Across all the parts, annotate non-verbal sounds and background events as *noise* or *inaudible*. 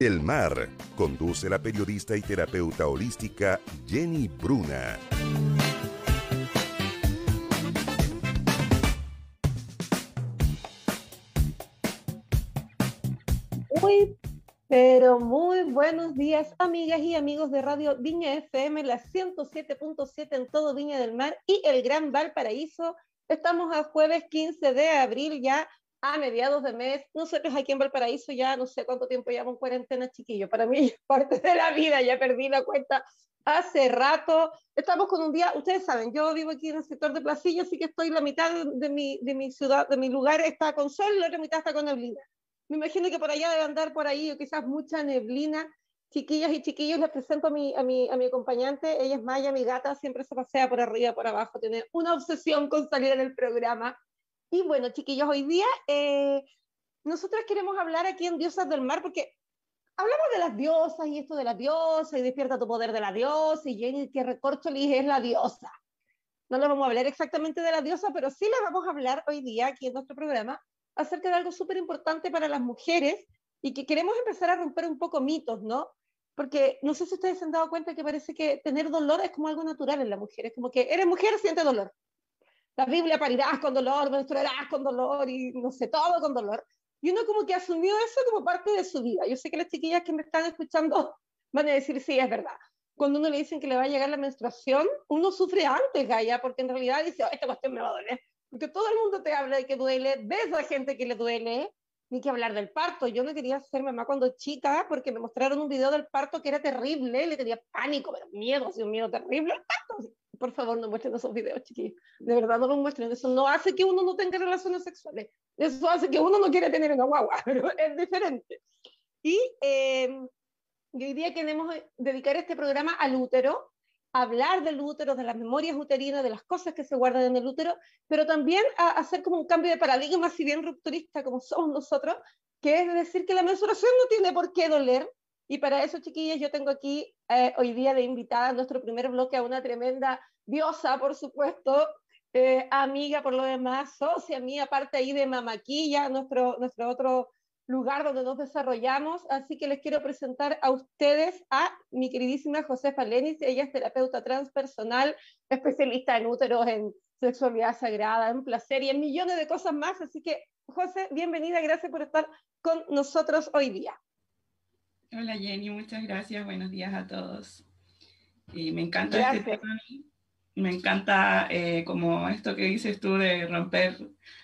El mar conduce la periodista y terapeuta holística Jenny Bruna. Muy, pero muy buenos días, amigas y amigos de Radio Viña FM, la 107.7 en todo Viña del Mar y el Gran Valparaíso. Estamos a jueves 15 de abril ya a mediados de mes. Nosotros aquí en Valparaíso ya no sé cuánto tiempo llevamos en cuarentena, chiquillo. Para mí *laughs* es parte de la vida, ya perdí la cuenta hace rato. Estamos con un día, ustedes saben, yo vivo aquí en el sector de Placilla, así que estoy la mitad de mi, de mi ciudad, de mi lugar está con sol, la otra mitad está con neblina. Me imagino que por allá debe andar por ahí, o quizás mucha neblina. Chiquillas y chiquillos, les presento a mi, a, mi, a mi acompañante. Ella es Maya, mi gata, siempre se pasea por arriba, por abajo, tiene una obsesión con salir en el programa. Y bueno, chiquillos, hoy día eh, nosotros queremos hablar aquí en Diosas del Mar porque hablamos de las diosas y esto de las diosas y despierta tu poder de la diosa y Jenny que recorcholis es la diosa. No le vamos a hablar exactamente de la diosa, pero sí le vamos a hablar hoy día aquí en nuestro programa acerca de algo súper importante para las mujeres y que queremos empezar a romper un poco mitos, ¿no? Porque no sé si ustedes se han dado cuenta que parece que tener dolor es como algo natural en la mujer, es como que eres mujer, siente dolor la Biblia parirás con dolor, menstruarás con dolor y no sé, todo con dolor. Y uno como que asumió eso como parte de su vida. Yo sé que las chiquillas que me están escuchando *laughs* van a decir, sí, es verdad. Cuando uno le dicen que le va a llegar la menstruación, uno sufre antes, Gaia, porque en realidad dice, oh, esta cuestión me va a doler. Porque todo el mundo te habla de que duele, ves a gente que le duele, ni que hablar del parto. Yo no quería ser mamá cuando chica porque me mostraron un video del parto que era terrible, le tenía pánico, pero miedo, así un miedo terrible al parto por favor, no muestren esos videos, chiquillos. De verdad, no los muestren. Eso no hace que uno no tenga relaciones sexuales. Eso hace que uno no quiera tener una guagua, *laughs* pero es diferente. Y eh, hoy día queremos dedicar este programa al útero, hablar del útero, de las memorias uterinas, de las cosas que se guardan en el útero, pero también a hacer como un cambio de paradigma, si bien rupturista como somos nosotros, que es decir que la menstruación no tiene por qué doler, y para eso, chiquillas, yo tengo aquí eh, hoy día de invitada en nuestro primer bloque a una tremenda diosa, por supuesto, eh, amiga por lo demás, socia mía, parte ahí de Mamaquilla, nuestro, nuestro otro lugar donde nos desarrollamos. Así que les quiero presentar a ustedes a mi queridísima Josefa Lenis. Ella es terapeuta transpersonal, especialista en úteros, en sexualidad sagrada, en placer y en millones de cosas más. Así que, José, bienvenida, gracias por estar con nosotros hoy día. Hola Jenny, muchas gracias. Buenos días a todos. Y me encanta este tema. Me encanta eh, como esto que dices tú de romper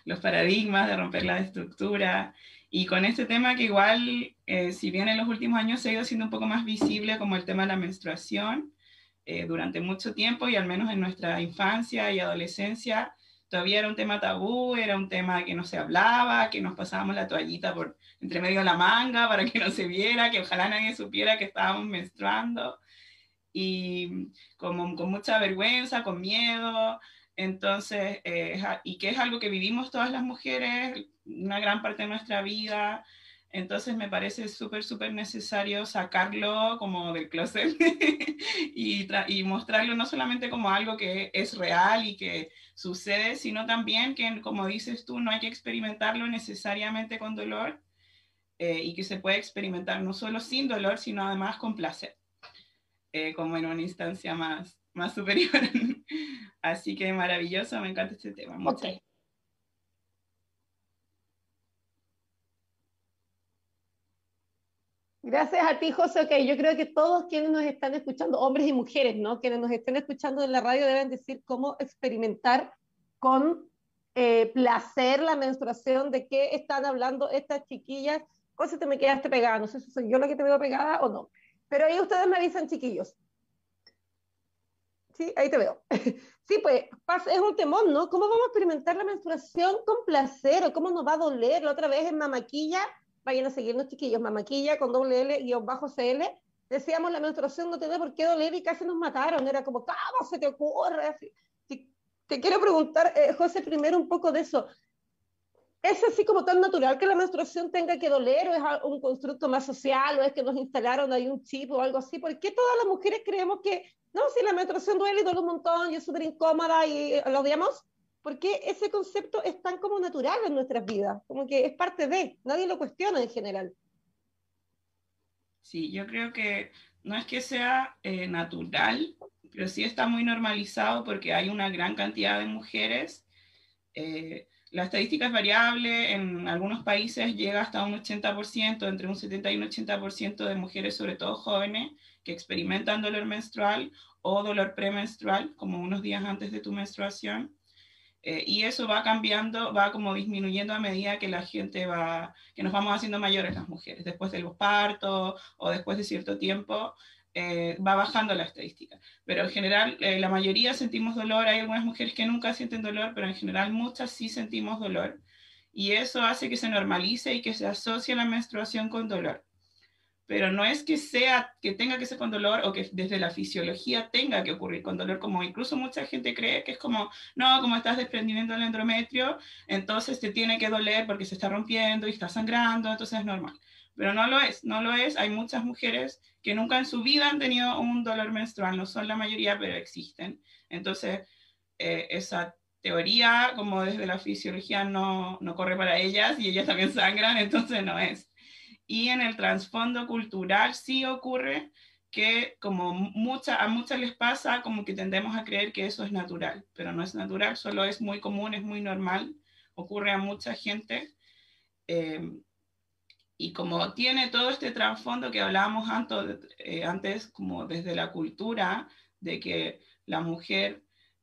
los paradigmas, de romper la estructura. Y con este tema que igual, eh, si bien en los últimos años se ha ido siendo un poco más visible como el tema de la menstruación, eh, durante mucho tiempo y al menos en nuestra infancia y adolescencia, todavía era un tema tabú, era un tema que no se hablaba, que nos pasábamos la toallita por entre medio de la manga para que no se viera, que ojalá nadie supiera que estábamos menstruando, y como, con mucha vergüenza, con miedo, entonces, eh, y que es algo que vivimos todas las mujeres, una gran parte de nuestra vida, entonces me parece súper, súper necesario sacarlo como del closet *laughs* y, y, mostrarlo no solamente como algo que es real y que sucede, sino también que, como dices tú, no hay que experimentarlo necesariamente con dolor eh, y que se puede experimentar no solo sin dolor, sino además con placer, eh, como en una instancia más, más superior. *laughs* Así que maravilloso, me encanta este tema. Muchas Gracias a ti, José. Ok, yo creo que todos quienes nos están escuchando, hombres y mujeres, ¿no? Quienes nos estén escuchando en la radio deben decir cómo experimentar con eh, placer la menstruación, de qué están hablando estas chiquillas. José, te me quedaste pegada, no sé si soy yo la que te veo pegada o no. Pero ahí ustedes me avisan, chiquillos. Sí, ahí te veo. *laughs* Sí, pues es un temor, ¿no? ¿Cómo vamos a experimentar la menstruación con placer o cómo nos va a doler? La otra vez en Mamaquilla vayan a seguirnos chiquillos, mamaquilla con doble L guion bajo CL, decíamos la menstruación no tiene por qué doler y casi nos mataron, era como, ¿cómo se te ocurre? Te quiero preguntar, eh, José, primero un poco de eso. ¿Es así como tan natural que la menstruación tenga que doler o es un constructo más social o es que nos instalaron ahí un chip o algo así? ¿Por qué todas las mujeres creemos que, no, si la menstruación duele duele un montón y es súper incómoda y lo odiamos? porque ese concepto es tan como natural en nuestras vidas, como que es parte de, nadie lo cuestiona en general. Sí, yo creo que no es que sea eh, natural, pero sí está muy normalizado porque hay una gran cantidad de mujeres. Eh, la estadística es variable, en algunos países llega hasta un 80%, entre un 70 y un 80% de mujeres, sobre todo jóvenes, que experimentan dolor menstrual o dolor premenstrual, como unos días antes de tu menstruación. Eh, y eso va cambiando, va como disminuyendo a medida que la gente va, que nos vamos haciendo mayores las mujeres, después de los partos o después de cierto tiempo, eh, va bajando la estadística. Pero en general, eh, la mayoría sentimos dolor. Hay algunas mujeres que nunca sienten dolor, pero en general muchas sí sentimos dolor. Y eso hace que se normalice y que se asocie la menstruación con dolor. Pero no es que sea, que tenga que ser con dolor o que desde la fisiología tenga que ocurrir con dolor, como incluso mucha gente cree que es como, no, como estás desprendiendo el endometrio, entonces te tiene que doler porque se está rompiendo y está sangrando, entonces es normal pero no lo es, no lo es. Hay muchas mujeres que nunca en su vida han tenido un dolor menstrual, no son la mayoría, pero existen. Entonces, eh, esa teoría, como desde la fisiología, no, no corre para ellas y ellas también sangran, *laughs* entonces no es. Y en el trasfondo cultural sí ocurre que como mucha, a muchas les pasa, como que tendemos a creer que eso es natural, pero no es natural, solo es muy común, es muy normal, ocurre a mucha gente. Eh, y como tiene todo este trasfondo que hablábamos antes, eh, antes, como desde la cultura, de que la mujer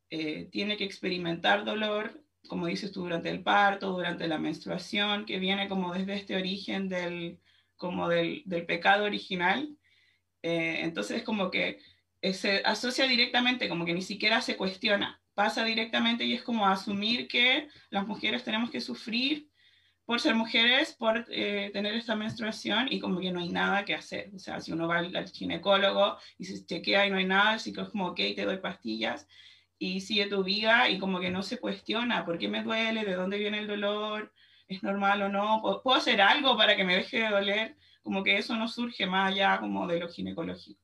eh, tiene que experimentar dolor, como dices tú, durante el parto, durante la menstruación, que viene como desde este origen del, como del, del pecado original. Eh, entonces, como que se asocia directamente, como que ni siquiera se cuestiona, pasa directamente y es como asumir que las mujeres tenemos que sufrir por ser mujeres, por eh, tener esta menstruación y como que no hay nada que hacer. O sea, si uno va al, ginecólogo y se chequea y no hay nada, así que es como, ok, te doy pastillas y sigue tu vida y como que no se cuestiona por qué me duele, de dónde viene el dolor, es normal o no, puedo hacer algo para que me deje de doler, como que eso no surge más allá como de lo ginecológico.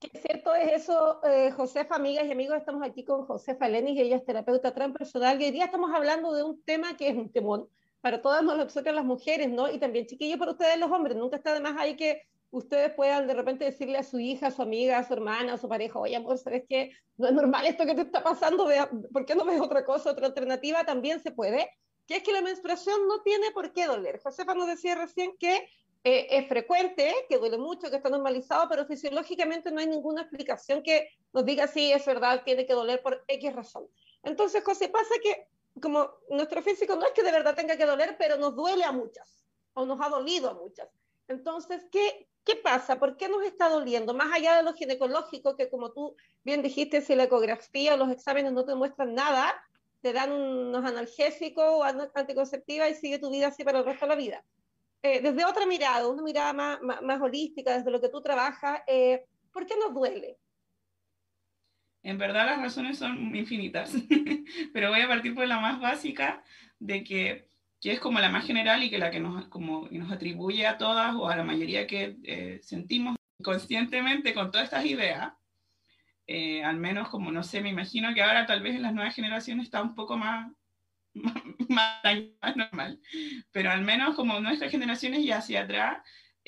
Qué cierto es eso, eh, Josefa, amigas y amigos, estamos aquí con Josefa Lenis, ella es terapeuta transpersonal y hoy día estamos hablando de un tema que es un temón, para todas nosotras las mujeres, ¿no? Y también, chiquillos, para ustedes los hombres. Nunca está de más ahí que ustedes puedan de repente decirle a su hija, a su amiga, a su hermana, a su pareja, oye, amor, ¿sabes qué? No es normal esto que te está pasando, ¿por qué no ves otra cosa, otra alternativa? También se puede. Que es que la menstruación no tiene por qué doler. Josefa nos decía recién que eh, es frecuente, que duele mucho, que está normalizado, pero fisiológicamente no hay ninguna explicación que nos diga si es verdad, tiene que doler por X razón. Entonces, José, pasa que como nuestro físico no es que de verdad tenga que doler, pero nos duele a muchas, o nos ha dolido a muchas. Entonces, ¿qué, qué pasa? ¿Por qué nos está doliendo? Más allá de lo ginecológico, que como tú bien dijiste, si la ecografía o los exámenes no te muestran nada, te dan unos analgésicos o anticonceptiva y sigue tu vida así para el resto de la vida. Eh, desde otra mirada, una mirada más, más, holística, desde lo que tú trabajas, eh, ¿por qué nos duele? En verdad las razones son infinitas, *laughs* pero voy a partir por la más básica, de que, que, es como la más general y que la que nos, como, nos atribuye a todas o a la mayoría que eh, sentimos conscientemente con todas estas ideas. Eh, al menos como, no sé, me imagino que ahora tal vez en las nuevas generaciones está un poco más, *laughs* más, más normal, pero al menos como nuestras generaciones ya hacia atrás,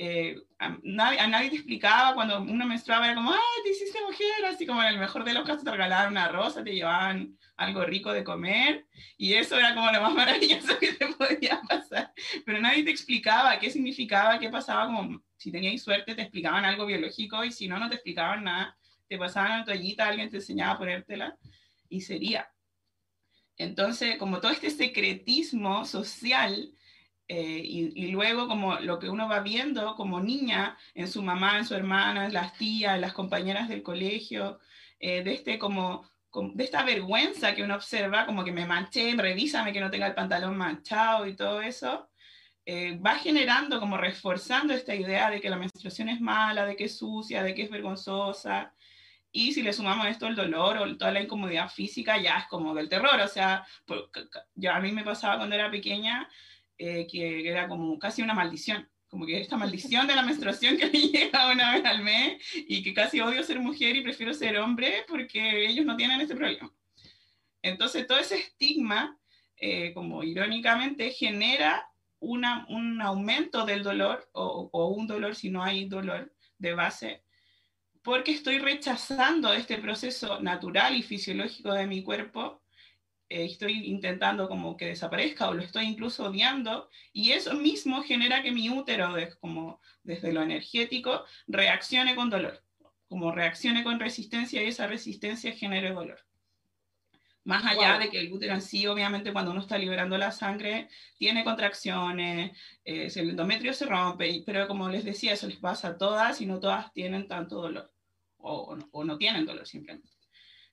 eh, a, nadie, te explicaba cuando uno menstruaba, era como, ¡ay, te hiciste mujer! Así como en el mejor de los casos te regalaban una rosa, te llevaban algo rico de comer, y eso era como lo más *laughs* maravilloso que te podía pasar. Pero nadie te explicaba qué significaba, qué pasaba, como si tenías suerte te explicaban algo biológico, y si no, no te explicaban nada, te pasaban la toallita, alguien te enseñaba a ponértela, y sería. Entonces, como todo este secretismo social, eh, y, luego como lo que uno va viendo como niña en su mamá, en su hermana, en las tías, en las compañeras del colegio, eh, de, este como, de esta vergüenza que uno observa, como que me manché, revísame que no tenga el pantalón manchado y todo eso, eh, va generando, como reforzando esta idea de que la menstruación es mala, de que es sucia, de que es vergonzosa. Y si le sumamos esto el dolor o toda la incomodidad física, ya es como del terror. O sea, ya a mí me pasaba cuando era pequeña, eh, que era como casi una maldición, como que esta maldición de la *laughs* menstruación que me *laughs* llega una vez al mes y que casi odio ser mujer y prefiero ser hombre porque ellos no tienen ese problema. Entonces todo ese estigma, eh, como irónicamente, genera un aumento del dolor o, o un dolor si no hay dolor de base, porque estoy rechazando este proceso natural y fisiológico de mi cuerpo, eh, estoy intentando como que desaparezca o lo estoy incluso odiando, y eso mismo genera que mi útero, como desde lo energético, reaccione con dolor, como reaccione con resistencia y esa resistencia genere dolor. Más allá de que el útero en sí, obviamente, cuando uno está liberando la sangre, tiene contracciones, eh, el endometrio se rompe, pero como les decía, eso les pasa a todas y no todas tienen tanto dolor, o, o, no, tienen dolor simplemente.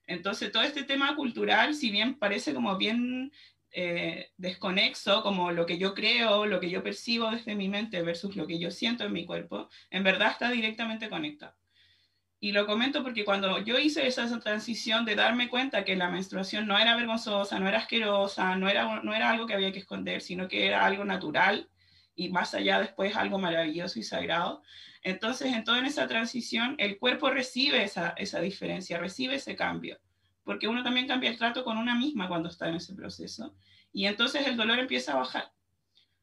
Entonces, todo este tema cultural, si bien parece como bien eh, desconexo, como lo que yo creo, lo que yo percibo desde mi mente versus lo que yo siento en mi cuerpo, en verdad está directamente conectado. Y lo comento porque cuando yo hice esa transición de darme cuenta que la menstruación no era vergonzosa, no era asquerosa, no era, no era algo que había que esconder, sino que era algo natural y más allá después algo maravilloso y sagrado. Entonces, en toda esa transición, el cuerpo recibe esa, esa diferencia, recibe ese cambio, porque uno también cambia el trato con una misma cuando está en ese proceso. Y entonces el dolor empieza a bajar.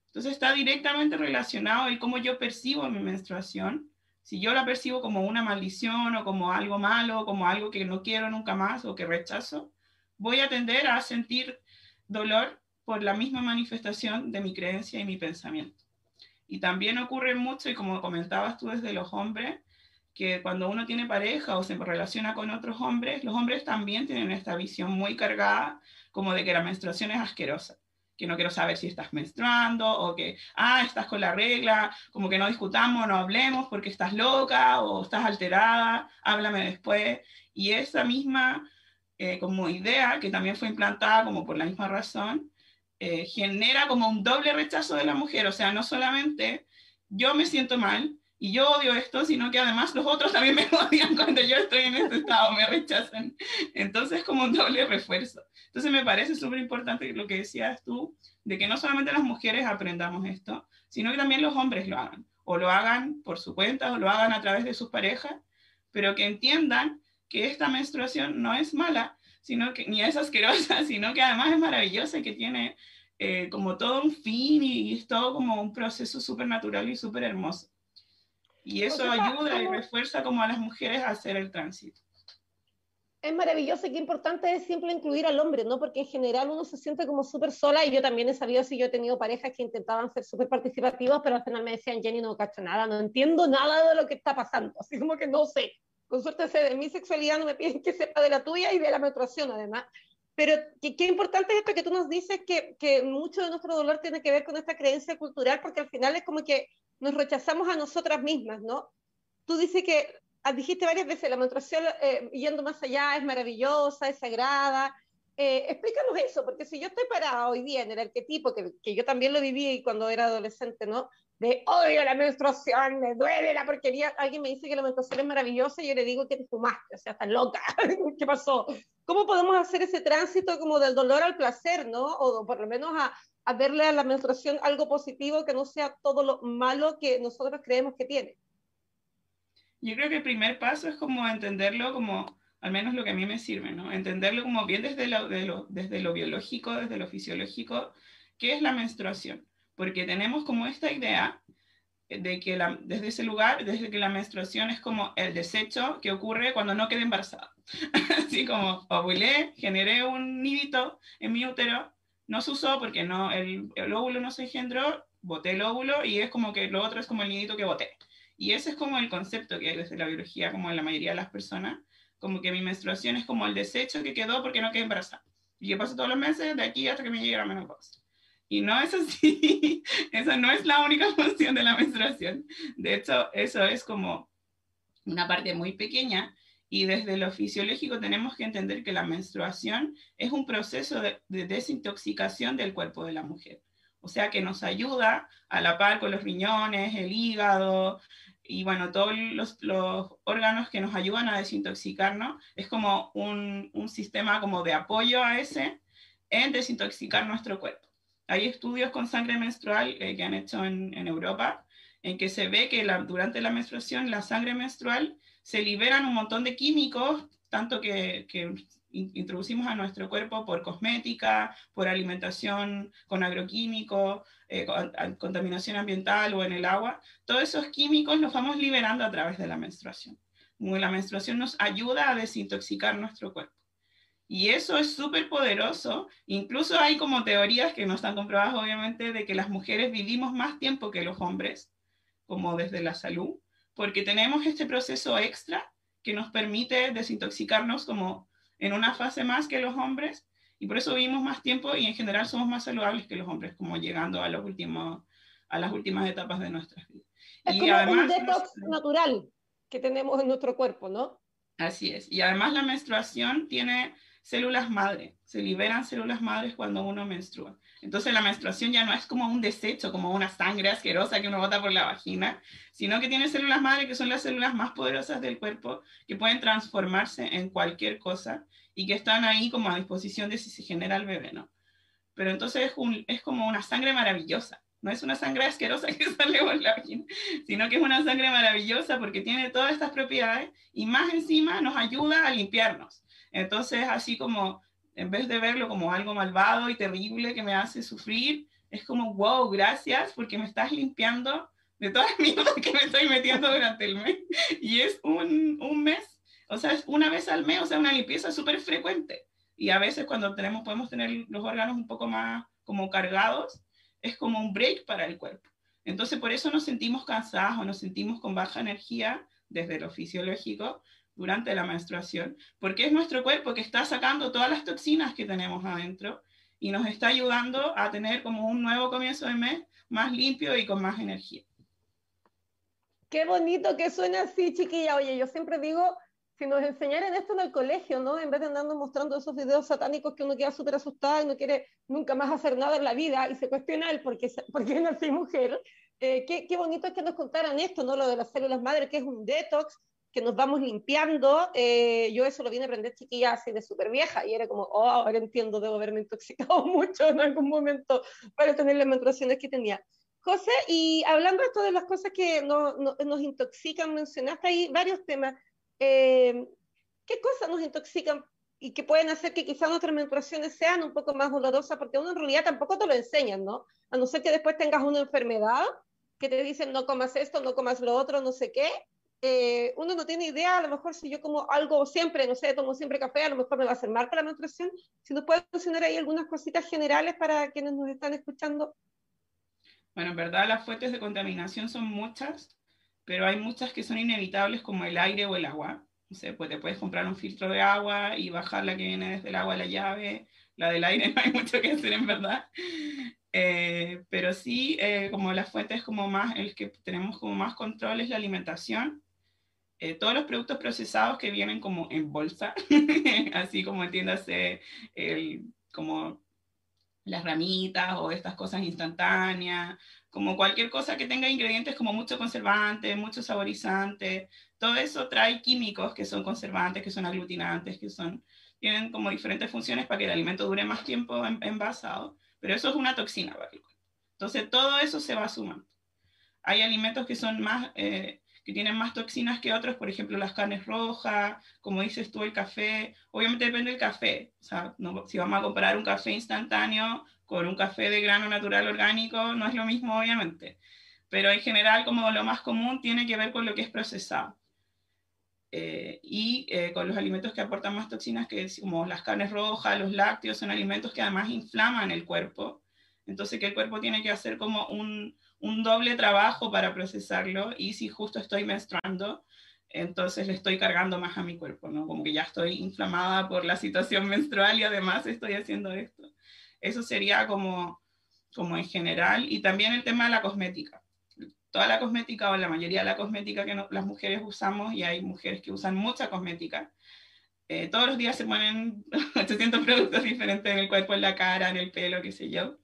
Entonces está directamente relacionado el cómo yo percibo mi menstruación si yo la percibo como una maldición o como algo malo, como algo que no quiero nunca más o que rechazo, voy a tender a sentir dolor por la misma manifestación de mi creencia y mi pensamiento. Y también ocurre mucho, y como comentabas tú desde los hombres, que cuando uno tiene pareja o se relaciona con otros hombres, los hombres también tienen esta visión muy cargada como de que la menstruación es asquerosa que no quiero saber si estás menstruando o que, ah, estás con la regla, como que no discutamos, no hablemos porque estás loca o estás alterada, háblame después. Y esa misma eh, como idea, que también fue implantada como por la misma razón, eh, genera como un doble rechazo de la mujer. O sea, no solamente yo me siento mal, y yo odio esto, sino que además los otros también *laughs* me odian cuando yo estoy en este estado, me rechazan. Entonces, como un doble refuerzo. Entonces, me parece súper importante lo que decías tú, de que no solamente las mujeres aprendamos esto, sino que también los hombres lo hagan, o lo hagan por su cuenta, o lo hagan a través de sus parejas, pero que entiendan que esta menstruación no es mala, sino que ni es asquerosa, *laughs* sino que además es maravillosa y que tiene eh, como todo un fin y es todo como un proceso súper natural y súper hermoso. Y eso ayuda y refuerza como a las mujeres a hacer el tránsito. Es maravilloso y qué importante es siempre incluir al hombre, ¿no? Porque en general uno se siente como súper sola y yo también he sabido si yo he tenido parejas que intentaban ser súper participativos, pero al final me decían, Jenny, no cacho nada, no entiendo nada de lo que está pasando, así como que no sé. Con suerte sé de mi sexualidad, no me piden que sepa de la tuya y de la menstruación además. Pero qué, qué importante es esto que tú nos dices, que, que mucho de nuestro dolor tiene que ver con esta creencia cultural, porque al final es como que nos rechazamos a nosotras mismas, ¿no? Tú dices que, ah, dijiste varias veces, la menstruación eh, yendo más allá es maravillosa, es sagrada. Eh, explícanos eso, porque si yo estoy parada hoy día en el arquetipo, que, que yo también lo viví cuando era adolescente, ¿no? De odio la menstruación, me duele la porquería. Alguien me dice que la menstruación es maravillosa y yo le digo que te fumaste, o sea, estás loca. *laughs* ¿Qué pasó? ¿Cómo podemos hacer ese tránsito como del dolor al placer, ¿no? O por lo menos a, a verle a la menstruación algo positivo que no sea todo lo malo que nosotros creemos que tiene. Yo creo que el primer paso es como entenderlo como, al menos lo que a mí me sirve, ¿no? Entenderlo como bien desde lo, desde lo biológico, desde lo fisiológico, qué es la menstruación. Porque tenemos como esta idea de que la, desde ese lugar, desde que la menstruación es como el desecho que ocurre cuando no quedé embarazada. *laughs* Así como ovulé, generé un nidito en mi útero no se usó porque no, el, óvulo no se engendró, boté el óvulo y es como que lo otro es como el nidito que boté. Y ese es como el concepto que hay desde la biología, como en la mayoría de las personas, como que mi menstruación es como el desecho que quedó porque no quedé embarazada. Y yo paso todos los meses de aquí hasta que me llegue la menopausia. Y no es así, *laughs* esa no es la única *laughs* función de la menstruación. De hecho, eso es como una parte muy pequeña y desde lo fisiológico tenemos que entender que la menstruación es un proceso de, desintoxicación del cuerpo de la mujer. O sea que nos ayuda a la par con los riñones, el hígado y bueno, todos los, órganos que nos ayudan a desintoxicarnos. Es como un, sistema como de apoyo a ese en desintoxicar nuestro cuerpo. Hay estudios con sangre menstrual eh, que han hecho en, Europa en que se ve que durante la menstruación la sangre menstrual se liberan un montón de químicos tanto que, introducimos a nuestro cuerpo por cosmética, por alimentación con agroquímicos, eh, contaminación ambiental o en el agua, todos esos químicos los vamos liberando a través de la menstruación. La menstruación nos ayuda a desintoxicar nuestro cuerpo. Y eso es súper poderoso. Incluso hay como teorías que no están comprobadas, obviamente, de que las mujeres vivimos más tiempo que los hombres, como desde la salud, porque tenemos este proceso extra que nos permite desintoxicarnos como en una fase más que los hombres y por eso vivimos más tiempo y en general somos más saludables que los hombres, como llegando a, los últimos, a las últimas etapas de nuestras vidas. Es y como un detox natural que tenemos en nuestro cuerpo, ¿no? Así es. Y además la menstruación tiene células madre, se liberan células madres cuando uno menstrua. Entonces la menstruación ya no es como un desecho, como una sangre asquerosa que uno bota por la vagina, sino que tiene células madre que son las células más poderosas del cuerpo, que pueden transformarse en cualquier cosa y que están ahí como a disposición de si se genera el bebé, ¿no? Pero entonces es, es como una sangre maravillosa. No es una sangre asquerosa *laughs* que sale por la vagina, sino que es una sangre maravillosa porque tiene todas estas propiedades y más encima nos ayuda a limpiarnos. Entonces, así como en vez de verlo como algo malvado y terrible que me hace sufrir, es como, wow, gracias porque me estás limpiando de todas las *laughs* mierdas que me estoy metiendo durante el mes. Y es un, un mes, o sea, es una vez al mes, o sea, una limpieza súper frecuente. Y a veces cuando tenemos, podemos tener los órganos un poco más como cargados, es como un break para el cuerpo. Entonces, por eso nos sentimos cansados nos sentimos con baja energía desde lo fisiológico, durante la menstruación, porque es nuestro cuerpo que está sacando todas las toxinas que tenemos adentro y nos está ayudando a tener como un nuevo comienzo de mes más limpio y con más energía. Qué bonito que suena así, chiquilla. Oye, yo siempre digo, si nos enseñaran esto en el colegio, ¿no? En vez de andando mostrando esos videos satánicos que uno queda súper asustado y no quiere nunca más hacer nada en la vida y se cuestiona el por qué, por qué nací mujer. Eh, qué, qué, bonito es que nos contaran esto, ¿no? Lo de las células madre, que es un detox, que nos vamos limpiando. Eh, yo eso lo vine a aprender chiquilla así de súper vieja y era como, oh, ahora entiendo, debo haberme intoxicado *laughs* mucho en algún momento para tener las menstruaciones que tenía. José, y hablando de de las cosas que no, nos intoxican, mencionaste ahí varios temas. Eh, ¿Qué cosas nos intoxican y que pueden hacer que quizás nuestras menstruaciones sean un poco más dolorosas? Porque uno en realidad tampoco te lo enseñan, ¿no? A no ser que después tengas una enfermedad que te dicen no comas esto, no comas lo otro, no sé qué, eh, uno no tiene idea, a lo mejor si yo como algo siempre, no sé, tomo siempre café, a lo mejor me va a hacer mal para la nutrición. Si nos puede mencionar ahí algunas cositas generales para quienes nos están escuchando. Bueno, en verdad las fuentes de contaminación son muchas, pero hay muchas que son inevitables como el aire o el agua. No sé, pues te puedes comprar un filtro de agua y bajar la que viene desde el agua a la llave. La del aire *laughs* no hay mucho que hacer en verdad. Eh, pero sí, eh, como las fuentes como más, el que tenemos como más control es la alimentación eh, todos los productos procesados que vienen como en bolsa, *laughs* así como entiéndase el, como las ramitas o estas cosas instantáneas, como cualquier cosa que tenga ingredientes como mucho conservante, mucho saborizante, todo eso trae químicos que son conservantes, que son aglutinantes, que son, tienen como diferentes funciones para que el alimento dure más tiempo envasado, pero eso es una toxina. Entonces todo eso se va sumando. Hay alimentos que son más... Eh, que tienen más toxinas que otros, por ejemplo, las carnes rojas, como dices tú, el café. Obviamente depende del café. O sea, si vamos a comparar un café instantáneo con un café de grano natural orgánico, no es lo mismo, obviamente. Pero en general, como lo más común, tiene que ver con lo que es procesado. Eh, y eh, con los alimentos que aportan más toxinas, que como las carnes rojas, los lácteos, son alimentos que además inflaman el cuerpo. Entonces, que el cuerpo tiene que hacer como un, un doble trabajo para procesarlo y si justo estoy menstruando, entonces le estoy cargando más a mi cuerpo, ¿no? Como que ya estoy inflamada por la situación *laughs* menstrual y además estoy haciendo esto. Eso sería como, como en general. Y también el tema de la cosmética. Toda la cosmética o la mayoría de la cosmética que las mujeres usamos, y hay mujeres que usan mucha cosmética, eh, todos los días se ponen *laughs* 800 productos diferentes en el cuerpo, en la cara, en el pelo, qué sé yo.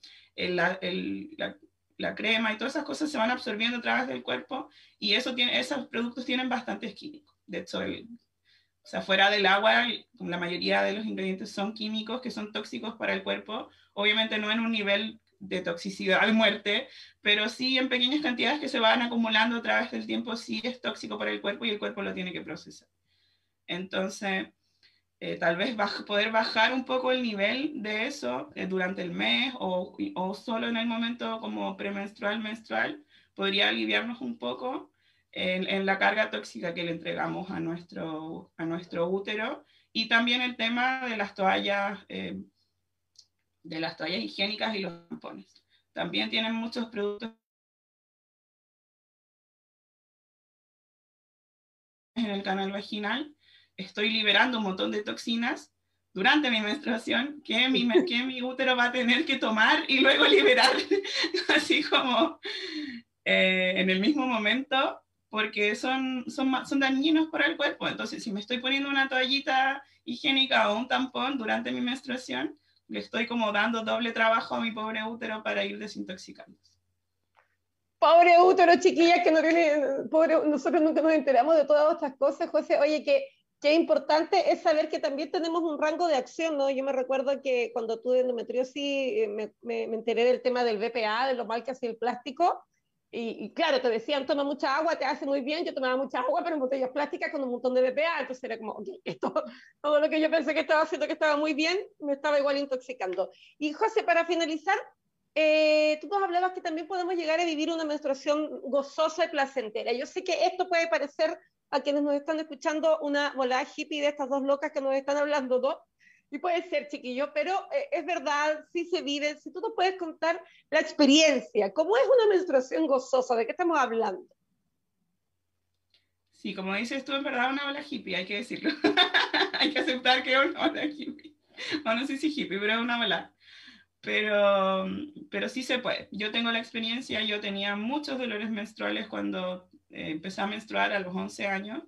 La crema y todas esas cosas se van absorbiendo a través del cuerpo y eso tiene, esos productos tienen bastantes químicos. De hecho, o sea, fuera del agua, la mayoría de los ingredientes son químicos que son tóxicos para el cuerpo, obviamente no en un nivel de toxicidad de muerte, pero sí en pequeñas cantidades que se van acumulando a través del tiempo, sí es tóxico para el cuerpo y el cuerpo lo tiene que procesar. Entonces, eh, tal vez poder bajar un poco el nivel de eso eh, durante el mes o, o, solo en el momento como premenstrual, menstrual, podría aliviarnos un poco en, la carga tóxica que le entregamos a nuestro, a nuestro útero. Y también el tema de las toallas, eh, de las toallas higiénicas y los tampones. También tienen muchos productos en el canal vaginal estoy liberando un montón de toxinas durante mi menstruación que mi, que mi útero va a tener que tomar y luego liberar, *laughs* así como eh, en el mismo momento, porque son, son, son dañinos para el cuerpo. Entonces, si me estoy poniendo una toallita higiénica o un tampón durante mi menstruación, le estoy como dando doble trabajo a mi pobre útero para ir desintoxicando. Pobre útero, chiquillas, que no tiene, pobre, nosotros nunca nos enteramos de todas estas cosas, José. Oye, que Qué importante es saber que también tenemos un rango de acción, ¿no? Yo me recuerdo que cuando tuve endometriosis eh, me, me, me enteré del tema del BPA, de lo mal que hacía el plástico, y, claro, te decían, toma mucha agua, te hace muy bien, yo tomaba mucha agua, pero en botellas plásticas con un montón de BPA, entonces era como, *laughs* esto, todo lo que yo pensé que estaba haciendo que estaba muy bien, me estaba igual intoxicando. Y José, para finalizar, eh, tú nos hablabas que también podemos llegar a vivir una menstruación gozosa y placentera. Yo sé que esto puede parecer a quienes nos están escuchando una volada hippie de estas dos locas que nos están hablando, ¿no? Y puede ser, chiquillo, pero eh, es verdad, sí se vive. Si tú nos puedes contar la experiencia, ¿cómo es una menstruación gozosa? ¿De qué estamos hablando? Sí, como dices tú, es verdad una ola hippie, hay que decirlo. *laughs* hay que aceptar que es una ola hippie. Bueno, no sé si hippie, pero es una ola. Pero, pero sí se puede. Yo tengo la experiencia, yo tenía muchos dolores menstruales cuando empecé a menstruar a los 11 años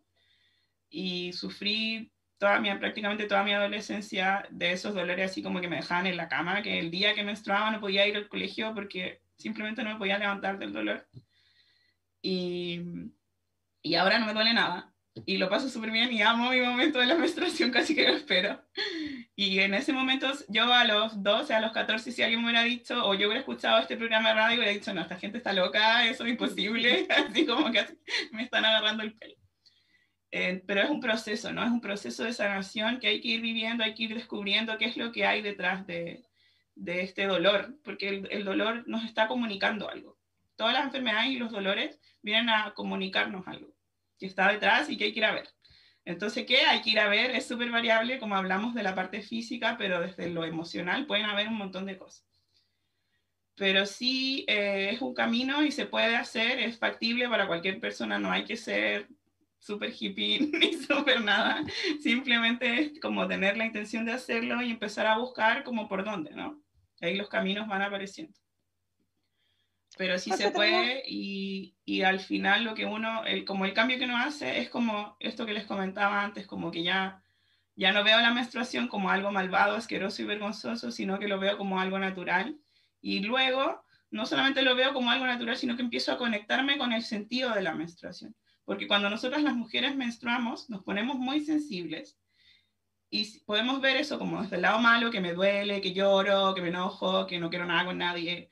y sufrí toda mi, prácticamente toda mi adolescencia de esos dolores así como que me dejaban en la cama, que el día que menstruaba no podía ir al colegio porque simplemente no me podía levantar del dolor. Y, y ahora no me duele nada. Y lo paso súper bien y amo mi momento de la *laughs* menstruación, casi que lo espero. Y en ese momento, yo a los 12, a los 14, si alguien me hubiera dicho, o yo hubiera escuchado este programa de radio, hubiera dicho, no, esta gente está loca, eso es imposible, *laughs* *laughs* así como que me están agarrando el pelo. Eh, pero es un proceso, ¿no? Es un proceso de sanación que hay que ir viviendo, hay que ir descubriendo qué es lo que hay detrás de, de este dolor, porque el, el dolor nos está comunicando algo. Todas las enfermedades y los dolores vienen a comunicarnos algo que está detrás y que hay que ir a ver. Entonces, ¿qué hay que ir a ver? Es súper variable, como hablamos de la parte física, pero desde lo emocional pueden haber un montón de cosas. Pero sí eh, es un camino y se puede hacer, es factible para cualquier persona, no hay que ser súper hippie *laughs* ni súper nada, simplemente es como tener la intención de hacerlo y empezar a buscar como por dónde, ¿no? Ahí los caminos van apareciendo pero sí se puede y, y, al final lo que uno, el, como el cambio que uno hace es como esto que les comentaba antes, como que ya, ya no veo la menstruación como algo malvado, asqueroso y vergonzoso, sino que lo veo como algo natural. Y luego, no solamente lo veo como algo natural, sino que empiezo a conectarme con el sentido de la menstruación. Porque cuando nosotras las mujeres menstruamos, nos ponemos muy sensibles y podemos ver eso como desde el lado malo, que me duele, que lloro, que me enojo, que no quiero nada con nadie,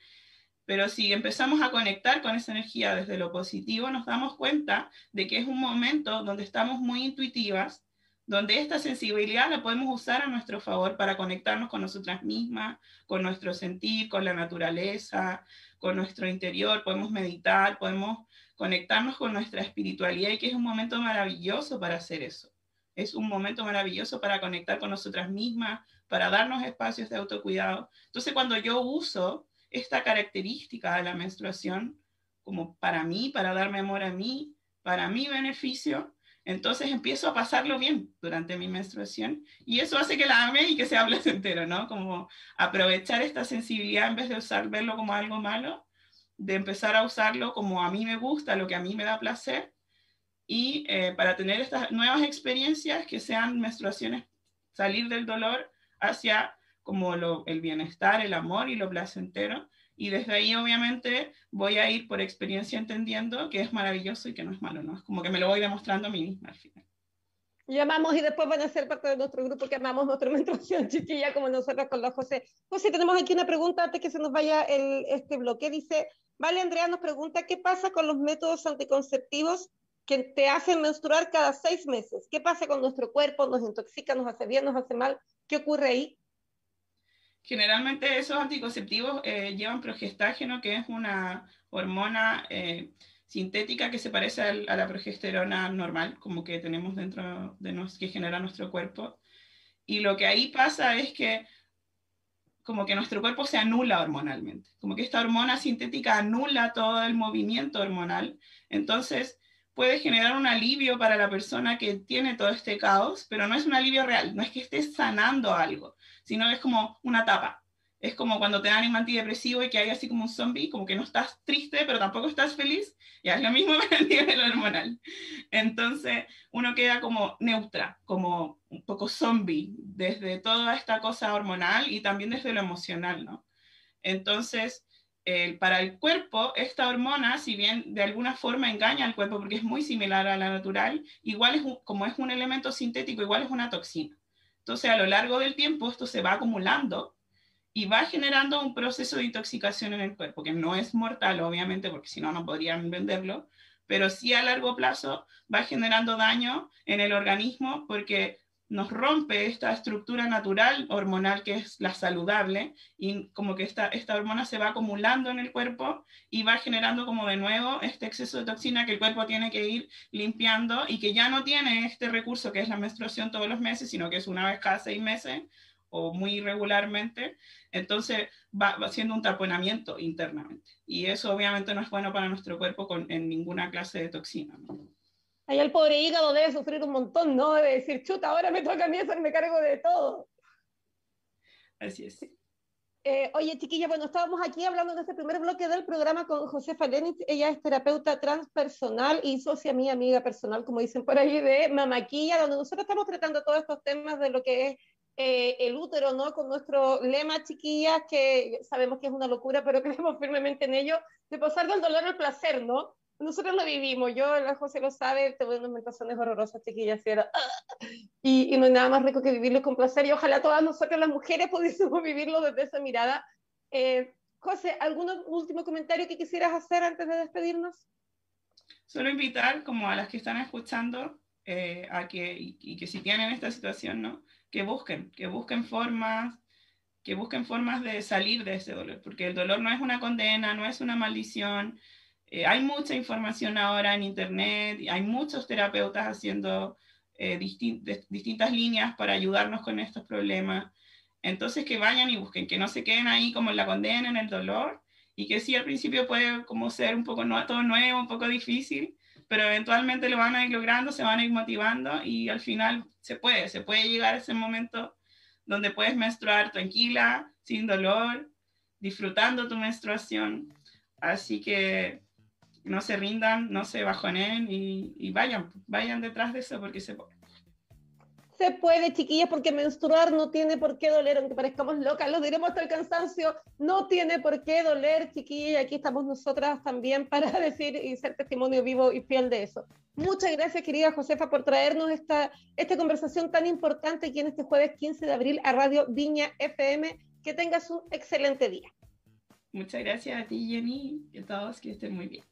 pero si empezamos a conectar con esa energía desde lo positivo, nos damos cuenta de que es un momento donde estamos muy intuitivas, donde esta sensibilidad la podemos usar a nuestro favor para conectarnos con nosotras mismas, con nuestro sentir, con la naturaleza, con nuestro interior, podemos meditar, podemos conectarnos con nuestra espiritualidad y que es un momento maravilloso para hacer eso. Es un momento maravilloso para conectar con nosotras mismas, para darnos espacios de autocuidado. Entonces, cuando yo uso esta característica de la menstruación como para mí, para darme amor a mí, para mi beneficio, entonces empiezo a pasarlo bien durante mi menstruación y eso hace que la ame y que sea placentero, *laughs* ¿no? Como aprovechar esta sensibilidad en vez de usar, verlo como algo malo, de empezar a usarlo como a mí me gusta, lo que a mí me da placer y eh, para tener estas nuevas experiencias que sean menstruaciones, salir del dolor hacia como lo, el bienestar, el amor y lo placentero. Y desde ahí, obviamente, voy a ir por experiencia entendiendo que es maravilloso y que no es malo, ¿no? Es como que me lo voy demostrando a mí misma al final. Y amamos y después van a ser parte de nuestro grupo que amamos nuestra menstruación *laughs* chiquilla como nosotros con los José. José, tenemos aquí una pregunta antes que se nos vaya el, este bloque. Dice, vale, Andrea nos pregunta, ¿qué pasa con los métodos anticonceptivos que te hacen menstruar cada seis meses. ¿Qué pasa con nuestro cuerpo? ¿Nos intoxica, nos hace bien, nos hace mal? ¿Qué ocurre ahí? Generalmente esos anticonceptivos eh, llevan progestágeno, que es una hormona eh, sintética que se parece a la progesterona normal, como que tenemos dentro de nos, que genera nuestro cuerpo. Y lo que ahí pasa es que como que nuestro cuerpo se anula hormonalmente, como que esta hormona sintética anula todo el movimiento hormonal. Entonces, puede generar un alivio para la persona que tiene todo este caos, pero no es un alivio real, no es que estés sanando algo, sino es como una tapa. Es como cuando te dan un antidepresivo y que hay así como un zombie, como que no estás triste, pero tampoco estás feliz. Ya es lo mismo *laughs* para el nivel hormonal. Entonces, uno queda como neutra, como un poco zombie, desde toda esta cosa hormonal y también desde lo emocional, ¿no? Entonces, para el cuerpo, esta hormona, si bien de alguna forma engaña al cuerpo porque es muy similar a la natural, igual es como es un elemento sintético, igual es una toxina. Entonces, a lo largo del tiempo, esto se va acumulando y va generando un proceso de intoxicación en el cuerpo, que no es mortal, obviamente, porque si no, no podrían venderlo, pero sí a largo plazo va generando daño en el organismo porque nos rompe esta estructura natural hormonal que es la saludable y como que esta, esta hormona se va acumulando en el cuerpo y va generando como de nuevo este exceso de toxina que el cuerpo tiene que ir limpiando y que ya no tiene este recurso que es la menstruación todos los meses, sino que es una vez cada seis meses o muy irregularmente, entonces va, va haciendo un taponamiento internamente. Y eso obviamente no es bueno para nuestro cuerpo con, en ninguna clase de toxina. Ahí el pobre hígado debe sufrir un montón, ¿no? Debe decir, chuta, ahora me toca a mí me cargo de todo. Así es. Eh, oye, chiquilla, bueno, estábamos aquí hablando en este primer bloque del programa con Josefa Lenitz. Ella es terapeuta transpersonal y socia mía, amiga personal, como dicen por ahí, de Mamaquilla, donde nosotros estamos tratando todos estos temas de lo que es eh, el útero, ¿no? Con nuestro lema, chiquillas, que sabemos que es una locura, pero *laughs* creemos firmemente en ello, de pasar del dolor al placer, ¿no? Nosotros lo vivimos, yo, la José lo sabe, tuve unas mentaciones horrorosas, chiquillas, y, y, no hay nada más rico que vivirlo con placer, y ojalá todas nosotras las mujeres pudiésemos vivirlo desde esa mirada. Eh, José, ¿algún último comentario que quisieras hacer antes de despedirnos? Solo invitar como a las que están escuchando eh, a que, y, y, que si tienen esta situación, ¿no? Que busquen, que busquen formas, que busquen formas de salir de ese dolor, porque el dolor no es una condena, no es una maldición, eh, hay mucha información ahora en Internet, y hay muchos terapeutas haciendo eh, distintas líneas para ayudarnos con estos problemas. Entonces que vayan y busquen, que no se queden ahí como en la condena, en el dolor, y que sí al principio puede como ser un poco no, todo nuevo, un poco difícil, pero eventualmente lo van a ir logrando, se van a ir motivando y al final se puede, se puede llegar a ese momento donde puedes menstruar tranquila, sin dolor, disfrutando tu menstruación. Así que no se rindan, no se bajonen y, y vayan, vayan detrás de eso porque se puede. Se puede, chiquillas, porque menstruar no tiene por qué doler, aunque parezcamos locas, lo diremos hasta el cansancio, no tiene por qué doler, chiquillas, y aquí estamos nosotras también para *laughs* decir y ser testimonio vivo y fiel de eso. Muchas gracias, querida Josefa, por traernos esta, esta conversación tan importante aquí en este jueves 15 de abril a Radio Viña FM. Que tengas un excelente día. Muchas gracias a ti, Jenny, y a todos, que estén muy bien.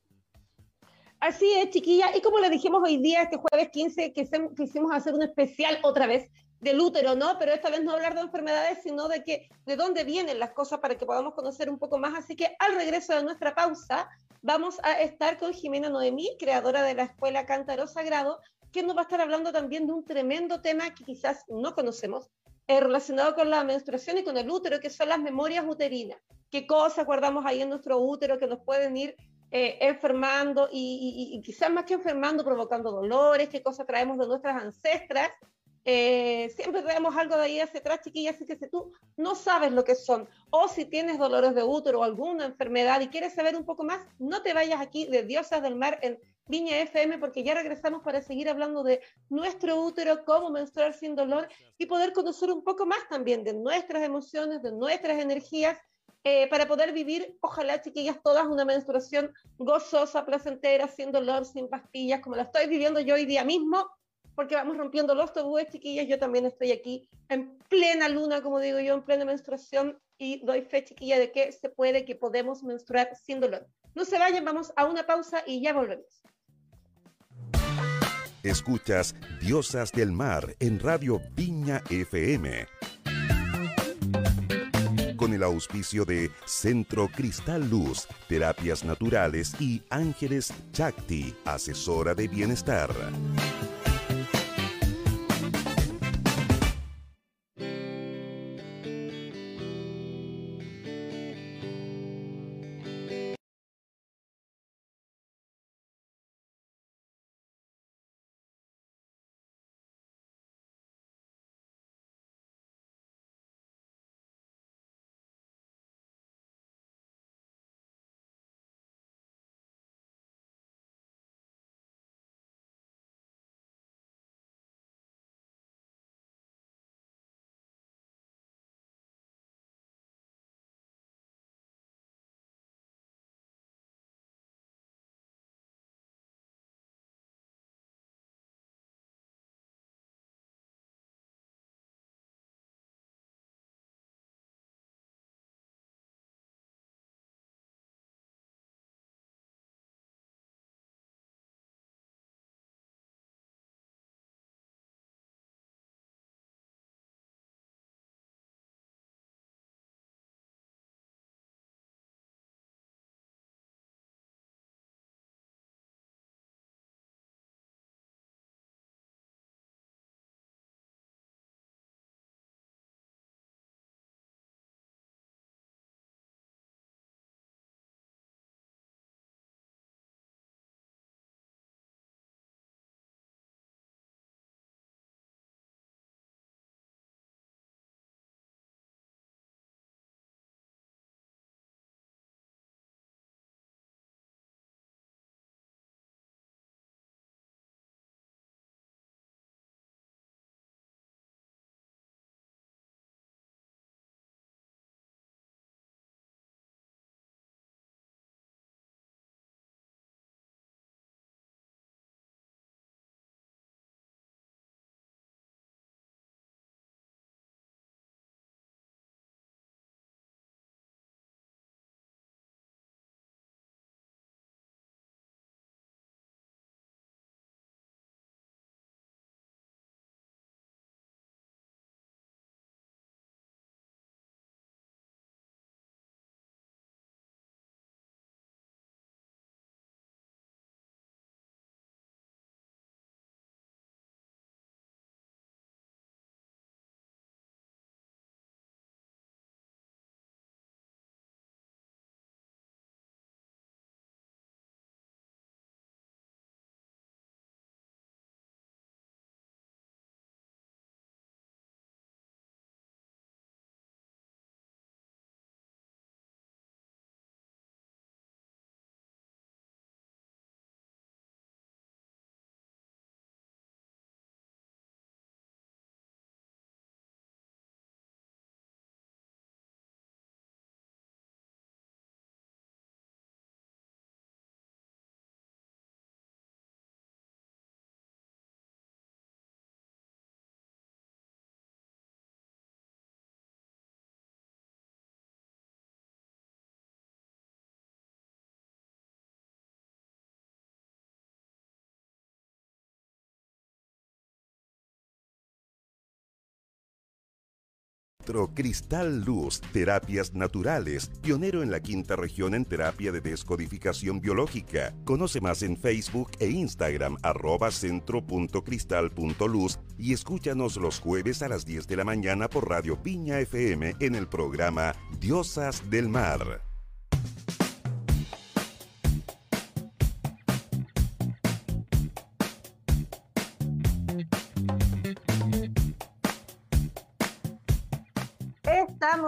Así es, chiquilla. Y como le dijimos hoy día, este jueves 15, que quisimos hacer un especial otra vez del útero, ¿no? Pero esta vez no hablar de enfermedades, sino de que de dónde vienen las cosas para que podamos conocer un poco más. Así que al regreso de nuestra pausa, vamos a estar con Jimena Noemí, creadora de la Escuela Cántaro Sagrado, que nos va a estar hablando también de un tremendo tema que quizás no conocemos, eh, relacionado con la menstruación y con el útero, que son las memorias uterinas. ¿Qué cosas guardamos ahí en nuestro útero que nos pueden ir eh, enfermando y, quizás más que enfermando, provocando dolores, qué cosas traemos de nuestras ancestras. Eh, siempre traemos algo de ahí hacia atrás, chiquillas, así que si tú no sabes lo que son, o si tienes dolores de útero o alguna enfermedad y quieres saber un poco más, no te vayas aquí de Diosas del Mar en Viña FM, porque ya regresamos para seguir hablando de nuestro útero, cómo menstruar sin dolor y poder conocer un poco más también de nuestras emociones, de nuestras energías eh, para poder vivir, ojalá chiquillas, todas una menstruación gozosa, placentera, sin dolor, sin pastillas, como la estoy viviendo yo hoy día mismo, porque vamos rompiendo los tabúes, chiquillas. Yo también estoy aquí en plena luna, como digo yo, en plena menstruación y doy fe, chiquilla, de que se puede, que podemos menstruar sin dolor. No se vayan, vamos a una pausa y ya volvemos. Escuchas Diosas del Mar en Radio Viña FM. Con el auspicio de Centro Cristal Luz, Terapias Naturales y Ángeles Chakti, asesora de bienestar. Cristal Luz, Terapias Naturales, pionero en la quinta región en terapia de descodificación biológica. Conoce más en Facebook e Instagram arroba centro.cristal.luz y escúchanos los jueves a las 10 de la mañana por Radio Piña FM en el programa Diosas del Mar.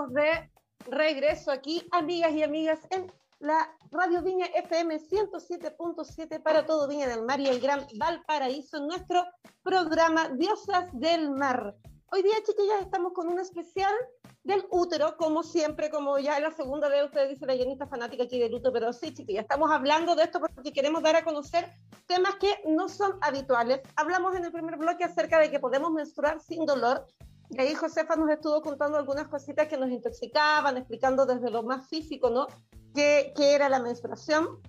Estamos de regreso aquí, amigas y amigas, en la Radio Viña FM 107.7 para todo Viña del Mar y el Gran Valparaíso, en nuestro programa Diosas del Mar. Hoy día, chiquillas, estamos con un especial del útero, como siempre, como ya en la segunda vez usted dice la llenita fanática aquí del útero, pero sí, chiquillas, estamos hablando de esto porque queremos dar a conocer temas que no son habituales. Hablamos en el primer bloque acerca de que podemos menstruar sin dolor, y ahí Josefa nos estuvo contando algunas cositas que nos intoxicaban, explicando desde lo más físico, ¿no? ¿Qué, qué era la menstruación?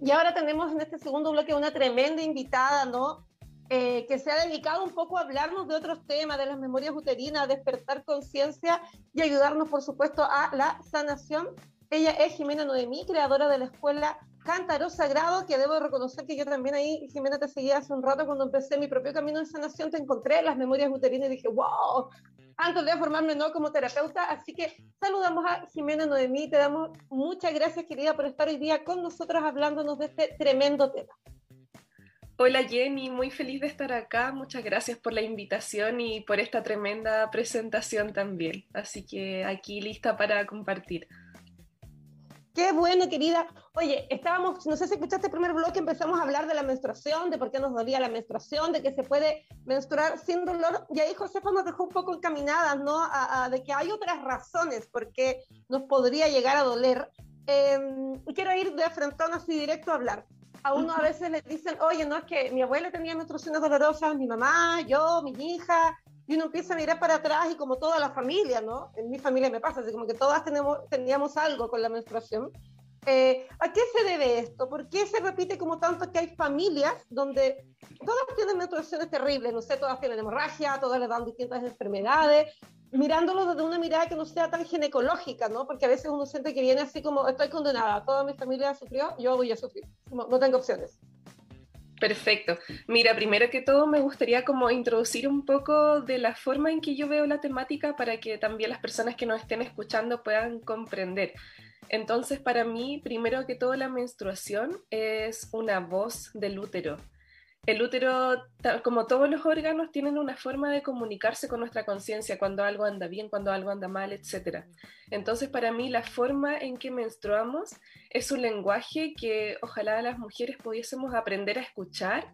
Y ahora tenemos en este segundo bloque una tremenda invitada, ¿no? eh, que se ha dedicado un poco a hablarnos de otros temas, de las memorias uterinas, despertar conciencia y ayudarnos, por supuesto, a la sanación. Ella es Jimena Noemí, creadora de la escuela Cántaro Sagrado, que debo reconocer que yo también ahí, Jimena, te seguía hace un rato cuando empecé mi propio camino de sanación, te encontré las memorias uterinas y dije, wow, antes de formarme no como terapeuta, así que saludamos a Jimena Noemí, te damos muchas gracias querida por estar hoy día con nosotros hablándonos de este tremendo tema. Hola Jenny, muy feliz de estar acá. Muchas gracias por la invitación y por esta tremenda presentación también. Así que aquí lista para compartir. Qué bueno, querida. Oye, estábamos, no sé si escuchaste el primer bloque, empezamos a hablar de la menstruación, de por qué nos dolía la menstruación, de que se puede menstruar sin dolor. Y ahí Josefa nos dejó un poco encaminadas, ¿no? de que hay otras razones por qué nos podría llegar a doler. Em, quiero ir de frente así directo a hablar a uno a veces le dicen, oye, no, es que mi abuela tenía menstruaciones dolorosas, mi mamá, yo, mi hija, y uno empieza a mirar para atrás y como toda la familia, ¿no? En mi familia me pasa, así como que todas tenemos, teníamos algo con la menstruación. Eh, ¿A qué se debe esto? ¿Por qué se repite como tanto que hay familias donde todas tienen menstruaciones terribles? No sé, todas tienen hemorragia, todas les dan distintas enfermedades, mirándolo desde una mirada que no sea tan ginecológica, ¿no? Porque a veces uno siente que viene así como, estoy condenada, toda mi familia sufrió, yo voy a sufrir, no tengo opciones. Perfecto. Mira, primero que todo me gustaría como introducir un poco de la forma en que yo veo la temática para que también las personas que nos estén escuchando puedan comprender. Entonces, para mí, primero que todo, la menstruación es una voz del útero el útero, como todos los órganos, tienen una forma de comunicarse con nuestra conciencia cuando algo anda bien, cuando algo anda mal, etc. Entonces, para mí, la forma en que menstruamos es un lenguaje que ojalá las mujeres pudiésemos aprender a escuchar,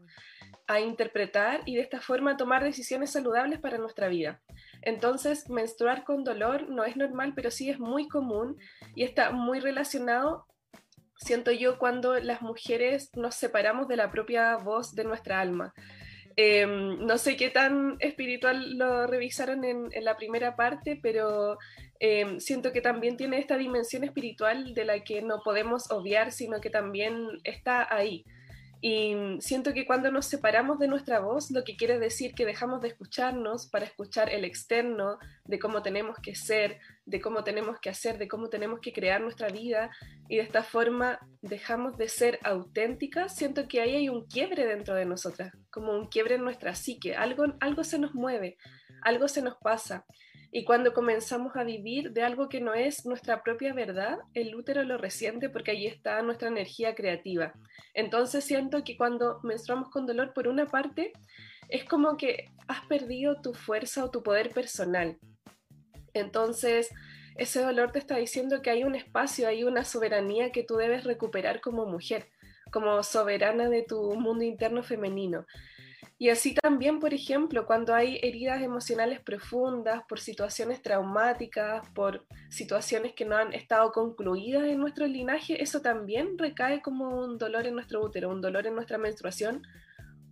a interpretar y de esta forma tomar decisiones saludables para nuestra vida. Entonces, menstruar con dolor no es normal, pero sí es muy común y está muy relacionado siento yo cuando las mujeres nos separamos de la propia voz de nuestra alma. Em, no sé qué tan espiritual lo revisaron en, la primera parte, pero em, siento que también tiene esta dimensión espiritual de la que no podemos obviar, sino que también está ahí. Y siento que cuando nos separamos de nuestra voz, lo que quiere decir que dejamos de escucharnos para escuchar el externo, de cómo tenemos que ser, de cómo tenemos que hacer, de cómo tenemos que crear nuestra vida, y de esta forma dejamos de ser auténticas, siento que ahí hay un quiebre dentro de nosotras, como un quiebre en nuestra psique, algo, algo se nos mueve, algo se nos pasa. Y cuando comenzamos a vivir de algo que no es nuestra propia verdad, el útero lo resiente porque ahí está nuestra energía creativa. Entonces siento que cuando menstruamos con dolor, por una parte, es como que has perdido tu fuerza o tu poder personal. Entonces, ese dolor te está diciendo que hay un espacio, hay una soberanía que tú debes recuperar como mujer, como soberana de tu mundo interno femenino. Y así también, por ejemplo, cuando hay heridas emocionales profundas por situaciones traumáticas, por situaciones que no han estado concluidas en nuestro linaje, eso también recae como un dolor en nuestro útero, un dolor en nuestra menstruación,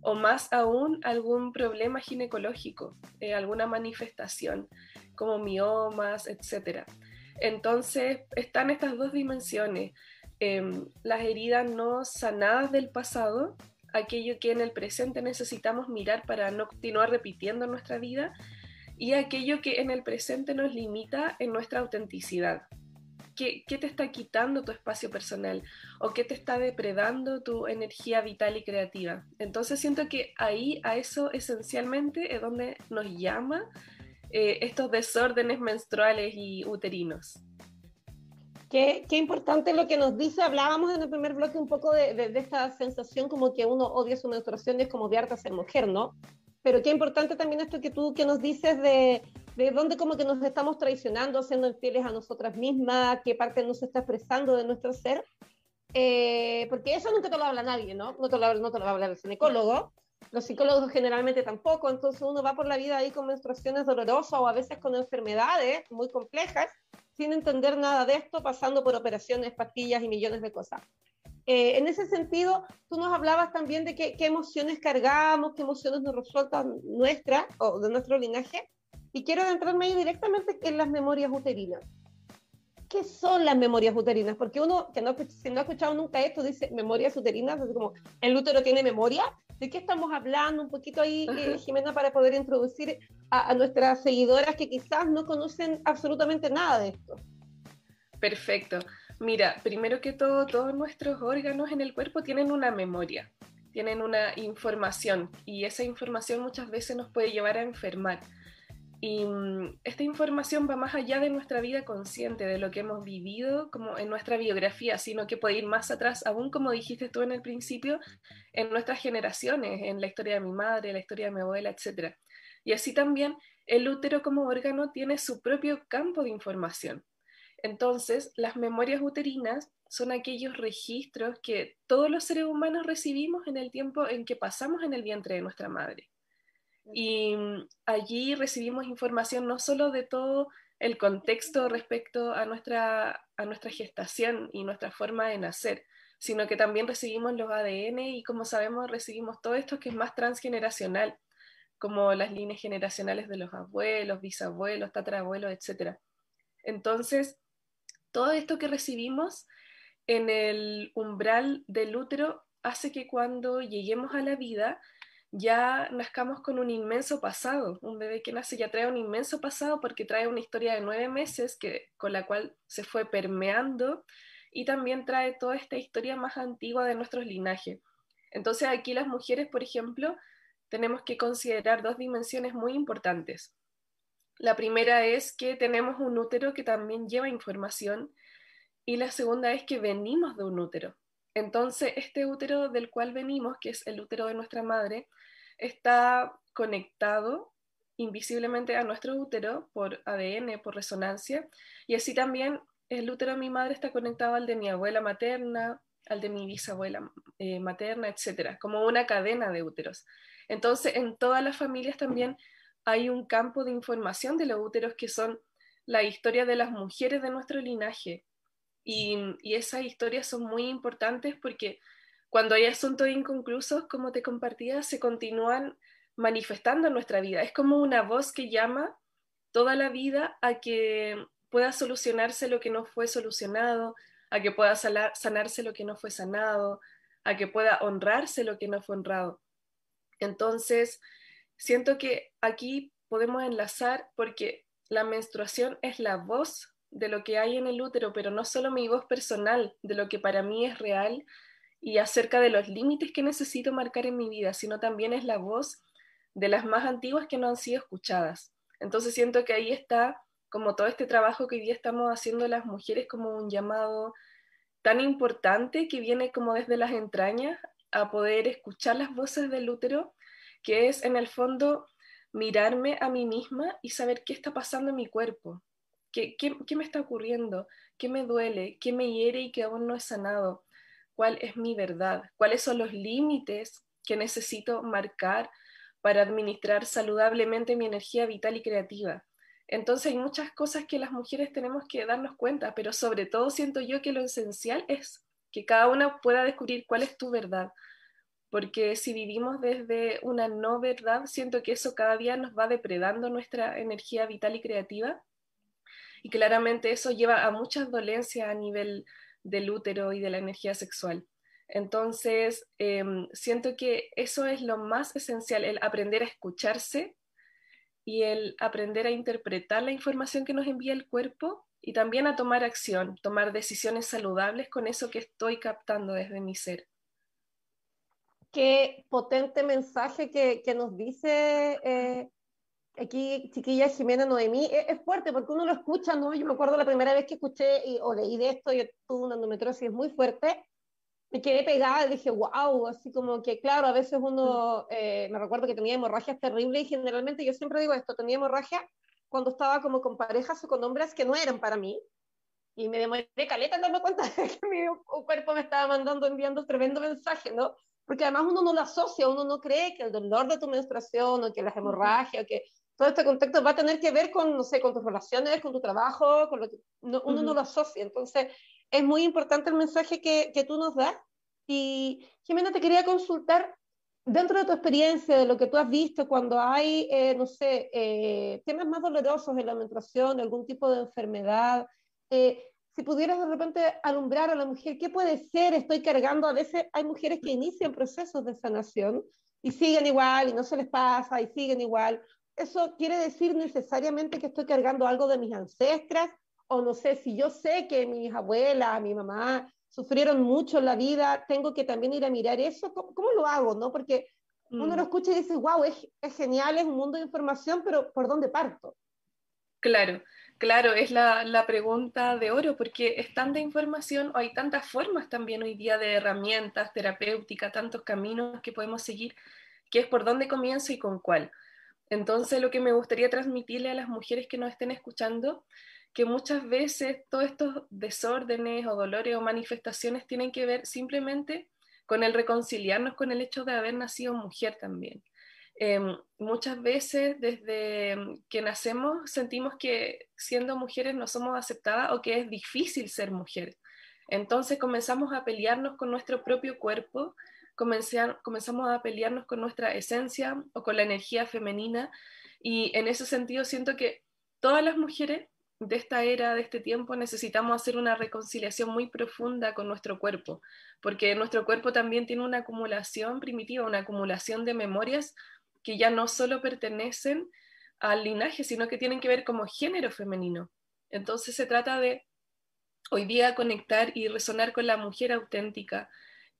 o más aún algún problema ginecológico, eh, alguna manifestación como miomas, etc. Entonces están estas dos dimensiones, em, las heridas no sanadas del pasado, aquello que en el presente necesitamos mirar para no continuar repitiendo nuestra vida y aquello que en el presente nos limita en nuestra autenticidad. ¿Qué, ¿Qué, te está quitando tu espacio personal o qué te está depredando tu energía vital y creativa? Entonces siento que ahí a eso esencialmente es donde nos llama eh, estos desórdenes menstruales y uterinos. Qué, qué, importante lo que nos dice. Hablábamos en el primer bloque un poco de, de, esta sensación como que uno odia su menstruación, es como odiarte a ser mujer, ¿no? Pero qué importante también esto que tú que nos dices de, de dónde como que nos estamos traicionando, siendo infieles a nosotras mismas, qué parte nos está expresando de nuestro ser. Eh, porque eso nunca te lo habla nadie, ¿no? No te lo, no te lo va a hablar el ginecólogo, los psicólogos generalmente tampoco, entonces uno va por la vida ahí con menstruaciones dolorosas o a veces con enfermedades muy complejas sin entender nada de esto, pasando por operaciones, pastillas y millones de cosas. Eh, en ese sentido, tú nos hablabas también de qué, emociones cargamos, qué emociones nos resultan nuestras o de nuestro linaje, y quiero adentrarme ahí directamente en las memorias uterinas. ¿Qué son las memorias uterinas? Porque uno que no, si no ha escuchado nunca esto dice memorias uterinas, es como, ¿el útero tiene memoria? De qué estamos hablando, un poquito ahí, eh, Jimena, para poder introducir a, nuestras seguidoras que quizás no conocen absolutamente nada de esto. Perfecto. Mira, primero que todo, todos nuestros órganos en el cuerpo tienen una memoria, tienen una información y esa información muchas veces nos puede llevar a enfermar. Y mm, esta información va más allá de nuestra vida consciente, de lo que hemos vivido como en nuestra biografía, sino que puede ir más atrás, aún como dijiste tú en el principio, en nuestras generaciones, en la historia de mi madre, la historia de mi abuela, etc. Y así también el útero como órgano tiene su propio campo de información. Entonces, las memorias uterinas son aquellos registros que todos los seres humanos recibimos en el tiempo en que pasamos en el vientre de nuestra madre. Y mm, allí recibimos información no solo de todo el contexto respecto a nuestra, a nuestra gestación y nuestra forma de nacer, sino que también recibimos los ADN y como sabemos recibimos todo esto que es más transgeneracional, como las líneas generacionales de los abuelos, bisabuelos, tatarabuelos, etc. Entonces, todo esto que recibimos en el umbral del útero hace que cuando lleguemos a la vida ya nazcamos con un inmenso pasado. Un bebé que nace ya trae un inmenso pasado porque trae una historia de nueve meses que, con la cual se fue permeando y también trae toda esta historia más antigua de nuestros linajes. Entonces aquí las mujeres, por ejemplo, tenemos que considerar dos dimensiones muy importantes. La primera es que tenemos un útero que también lleva información y la segunda es que venimos de un útero. Entonces, este útero del cual venimos, que es el útero de nuestra madre, está conectado invisiblemente a nuestro útero por ADN, por resonancia, y así también el útero de mi madre está conectado al de mi abuela materna, al de mi bisabuela eh, materna, etcétera, como una cadena de úteros. Entonces, en todas las familias también hay un campo de información de los úteros que son la historia de las mujeres de nuestro linaje. Y, esas historias son muy importantes porque cuando hay asuntos inconclusos, como te compartía, se continúan manifestando en nuestra vida. Es como una voz que llama toda la vida a que pueda solucionarse lo que no fue solucionado, a que pueda sanarse lo que no fue sanado, a que pueda honrarse lo que no fue honrado. Entonces, siento que aquí podemos enlazar porque la menstruación es la voz de lo que hay en el útero, pero no solo mi voz personal, de lo que para mí es real, y acerca de los límites que necesito marcar en mi vida, sino también es la voz de las más antiguas que no han sido escuchadas. Entonces siento que ahí está como todo este trabajo que hoy día estamos haciendo las mujeres como un llamado tan importante que viene como desde las entrañas a poder escuchar las voces del útero, que es en el fondo mirarme a mí misma y saber qué está pasando en mi cuerpo, qué, me está ocurriendo, qué me duele, qué me hiere y que aún no he sanado cuál es mi verdad, cuáles son los límites que necesito marcar para administrar saludablemente mi energía vital y creativa. Entonces hay muchas cosas que las mujeres tenemos que darnos cuenta, pero sobre todo siento yo que lo esencial es que cada una pueda descubrir cuál es tu verdad, porque si vivimos desde una no verdad, siento que eso cada día nos va depredando nuestra energía vital y creativa, y claramente eso lleva a muchas dolencias a nivel del útero y de la energía sexual. Entonces, em, siento que eso es lo más esencial, el aprender a escucharse y el aprender a interpretar la información que nos envía el cuerpo y también a tomar acción, tomar decisiones saludables con eso que estoy captando desde mi ser. Qué potente mensaje que, nos dice eh, aquí, chiquilla Jimena Noemí, es, es, fuerte porque uno lo escucha, ¿no? Yo me acuerdo la primera vez que escuché y, o leí de esto, yo tuve una endometriosis muy fuerte, me quedé pegada y dije, wow, así como que, claro, a veces uno, eh, me recuerdo que tenía hemorragias terribles y generalmente yo siempre digo esto, tenía hemorragia cuando estaba como con parejas o con hombres que no eran para mí. Y me demoré caleta en darme cuenta *laughs* de que mi cuerpo me estaba mandando, enviando tremendo mensaje, ¿no? Porque además uno no lo asocia, uno no cree que el dolor de tu menstruación o que las hemorragias o que todo este contexto va a tener que ver con, no sé, con tus relaciones, con tu trabajo, con lo que uno no lo asocia. Entonces, es muy importante el mensaje que, que tú nos das. Y Jimena, te quería consultar, dentro de tu experiencia, de lo que tú has visto, cuando hay, eh, no sé, eh, temas más dolorosos en la menstruación, algún tipo de enfermedad, eh, si pudieras de repente alumbrar a la mujer, ¿qué puede ser? Estoy cargando, a veces hay mujeres que inician procesos de sanación y siguen igual y no se les pasa y siguen igual. ¿Eso quiere decir necesariamente que estoy cargando algo de mis ancestras? O no sé, si yo sé que mis abuelas, mi mamá sufrieron mucho en la vida, tengo que también ir a mirar eso. ¿Cómo, lo hago? ¿no? Porque uno lo mm. escucha y dice, wow, es, es genial, es un mundo de información, pero ¿por dónde parto? Claro, claro, es la, la, pregunta de oro, porque es tanta información, o hay tantas formas también hoy día de herramientas terapéuticas, tantos caminos que podemos seguir, que es por dónde comienzo y con cuál. Entonces, lo que me gustaría transmitirle a las mujeres que nos estén escuchando, que muchas veces todos estos desórdenes o dolores o manifestaciones tienen que ver simplemente con el reconciliarnos con el hecho de haber nacido mujer también. Em, muchas veces desde que nacemos sentimos que siendo mujeres no somos aceptadas o que es difícil ser mujer. Entonces comenzamos a pelearnos con nuestro propio cuerpo, comenzamos a pelearnos con nuestra esencia o con la energía femenina y en ese sentido siento que todas las mujeres de esta era, de este tiempo, necesitamos hacer una reconciliación muy profunda con nuestro cuerpo, porque nuestro cuerpo también tiene una acumulación primitiva, una acumulación de memorias que ya no solo pertenecen al linaje, sino que tienen que ver como género femenino. Entonces se trata de hoy día conectar y resonar con la mujer auténtica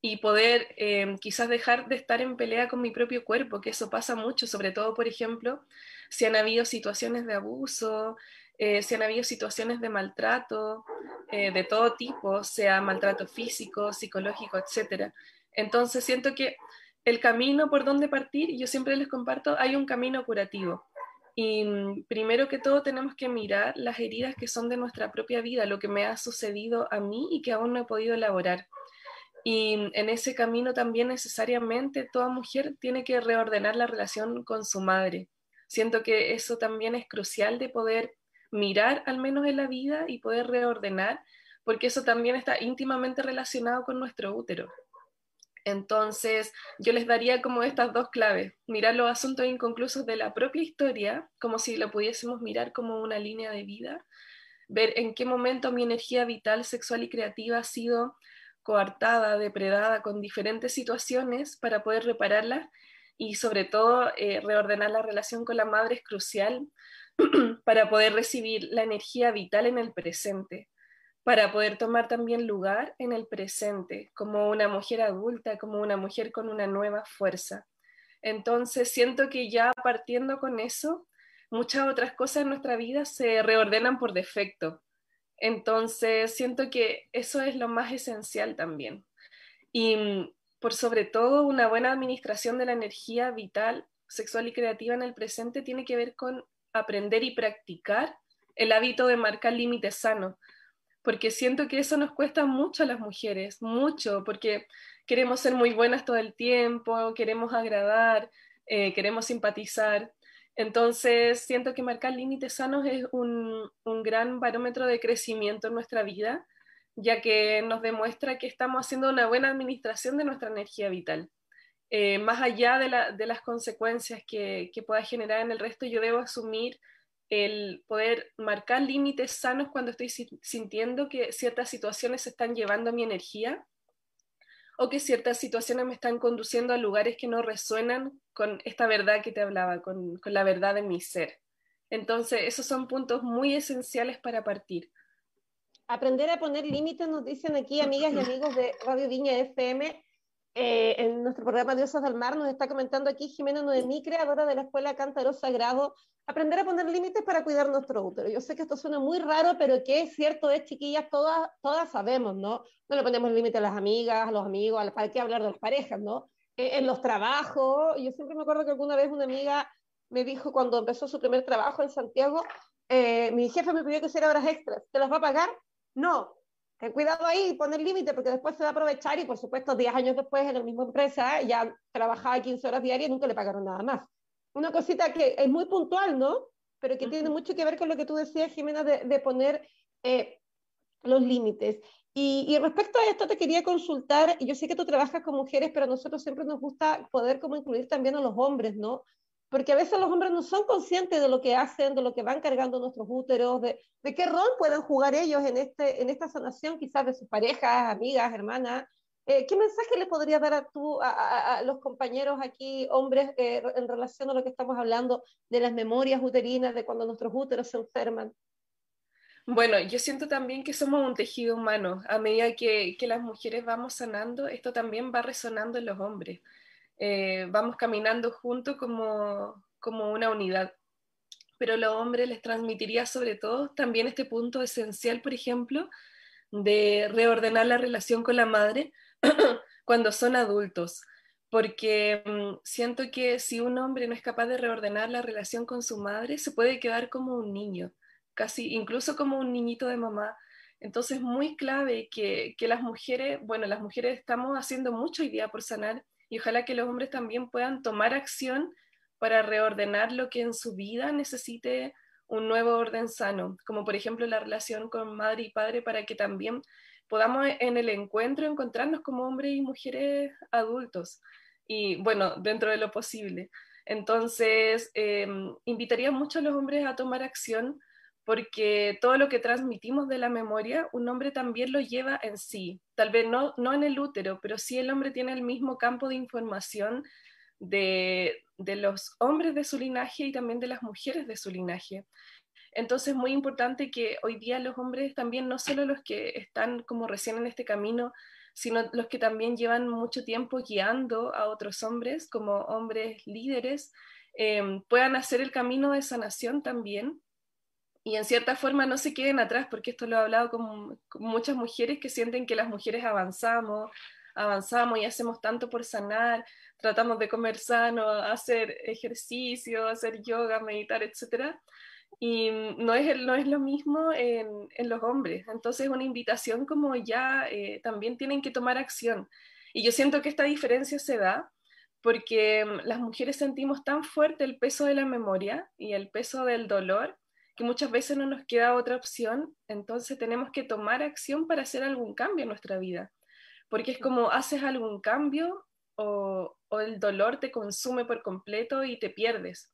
y poder eh, quizás dejar de estar en pelea con mi propio cuerpo, que eso pasa mucho, sobre todo, por ejemplo, si han habido situaciones de abuso, eh, si han habido situaciones de maltrato eh, de todo tipo, sea maltrato físico, psicológico, etc. Entonces siento que el camino por donde partir, yo siempre les comparto, hay un camino curativo. Y mm, primero que todo tenemos que mirar las heridas que son de nuestra propia vida, lo que me ha sucedido a mí y que aún no he podido elaborar. Y en ese camino también necesariamente toda mujer tiene que reordenar la relación con su madre. Siento que eso también es crucial de poder mirar al menos en la vida y poder reordenar, porque eso también está íntimamente relacionado con nuestro útero. Entonces, yo les daría como estas dos claves, mirar los asuntos inconclusos de la propia historia, como si lo pudiésemos mirar como una línea de vida, ver en qué momento mi energía vital, sexual y creativa ha sido coartada, depredada con diferentes situaciones para poder repararla y sobre todo eh, reordenar la relación con la madre es crucial *clears throat* para poder recibir la energía vital en el presente para poder tomar también lugar en el presente, como una mujer adulta, como una mujer con una nueva fuerza. Entonces, siento que ya partiendo con eso, muchas otras cosas en nuestra vida se reordenan por defecto. Entonces, siento que eso es lo más esencial también. Y mm, por sobre todo, una buena administración de la energía vital, sexual y creativa en el presente tiene que ver con aprender y practicar el hábito de marcar límites sanos porque siento que eso nos cuesta mucho a las mujeres, mucho, porque queremos ser muy buenas todo el tiempo, queremos agradar, eh, queremos simpatizar. Entonces, siento que marcar límites sanos es un, gran barómetro de crecimiento en nuestra vida, ya que nos demuestra que estamos haciendo una buena administración de nuestra energía vital. Eh, más allá de, las consecuencias que, que pueda generar en el resto, yo debo asumir el poder marcar límites sanos cuando estoy sintiendo que ciertas situaciones están llevando mi energía o que ciertas situaciones me están conduciendo a lugares que no resuenan con esta verdad que te hablaba, con, la verdad de mi ser. Entonces, esos son puntos muy esenciales para partir. Aprender a poner límites, nos dicen aquí amigas y amigos de Radio Viña FM, eh, en nuestro programa Diosas del Mar nos está comentando aquí Jimena Noemí, creadora de la Escuela Cántaro Sagrado, aprender a poner límites para cuidar nuestro útero. Yo sé que esto suena muy raro, pero que es cierto, es chiquillas, todas, todas sabemos, ¿no? No le ponemos límites a las amigas, a los amigos, a ¿para qué hablar de las parejas, ¿no? Eh, en los trabajos, yo siempre me acuerdo que alguna vez una amiga me dijo cuando empezó su primer trabajo en Santiago, eh, mi jefe me pidió que hiciera horas extras, ¿te las va a pagar? No, ten cuidado ahí, poner límite, porque después se va a aprovechar y por supuesto 10 años después en la misma empresa ya trabajaba 15 horas diarias y nunca le pagaron nada más. Una cosita que es muy puntual, ¿no? Pero que tiene mucho que ver con lo que tú decías, Jimena, de, poner eh, los límites. Y, y, respecto a esto te quería consultar, yo sé que tú trabajas con mujeres, pero a nosotros siempre nos gusta poder como incluir también a los hombres, ¿no? Porque a veces los hombres no son conscientes de lo que hacen, de lo que van cargando nuestros úteros, de, qué rol pueden jugar ellos en, este, en esta sanación, quizás de sus parejas, amigas, hermanas. Eh, ¿Qué mensaje le podrías dar a, tú, a, los compañeros aquí, hombres, eh, en relación a lo que estamos hablando de las memorias uterinas, de cuando nuestros úteros se enferman? Bueno, yo siento también que somos un tejido humano. A medida que, que las mujeres vamos sanando, esto también va resonando en los hombres. Eh, vamos caminando juntos como, como una unidad. Pero los hombres les transmitiría sobre todo también este punto esencial, por ejemplo, de reordenar la relación con la madre *clears throat* cuando son adultos, porque mm, siento que si un hombre no es capaz de reordenar la relación con su madre, se puede quedar como un niño, casi incluso como un niñito de mamá. Entonces, muy clave que, que las mujeres, bueno, las mujeres estamos haciendo mucho hoy día por sanar y ojalá que los hombres también puedan tomar acción para reordenar lo que en su vida necesite un nuevo orden sano, como por ejemplo la relación con madre y padre para que también podamos en el encuentro encontrarnos como hombres y mujeres adultos y bueno, dentro de lo posible. Entonces, em, invitaría mucho a los hombres a tomar acción porque todo lo que transmitimos de la memoria, un hombre también lo lleva en sí. Tal vez no, no en el útero, pero sí el hombre tiene el mismo campo de información de, de los hombres de su linaje y también de las mujeres de su linaje. Entonces es muy importante que hoy día los hombres también, no solo los que están como recién en este camino, sino los que también llevan mucho tiempo guiando a otros hombres como hombres líderes, eh, puedan hacer el camino de sanación también y en cierta forma no se queden atrás, porque esto lo he hablado con, muchas mujeres que sienten que las mujeres avanzamos, avanzamos y hacemos tanto por sanar, tratamos de comer sano, hacer ejercicio, hacer yoga, meditar, etc. Y no es, no es lo mismo en, en los hombres. Entonces, una invitación como ya eh, también tienen que tomar acción. Y yo siento que esta diferencia se da porque mm, las mujeres sentimos tan fuerte el peso de la memoria y el peso del dolor que muchas veces no nos queda otra opción, entonces tenemos que tomar acción para hacer algún cambio en nuestra vida, porque es como haces algún cambio o, el dolor te consume por completo y te pierdes.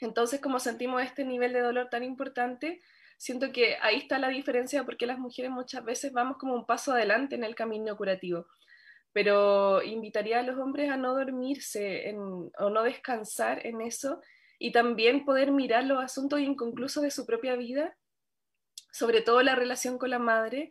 Entonces, como sentimos este nivel de dolor tan importante, siento que ahí está la diferencia porque las mujeres muchas veces vamos como un paso adelante en el camino curativo. Pero invitaría a los hombres a no dormirse o no descansar en eso y también poder mirar los asuntos inconclusos de su propia vida, sobre todo la relación con la madre,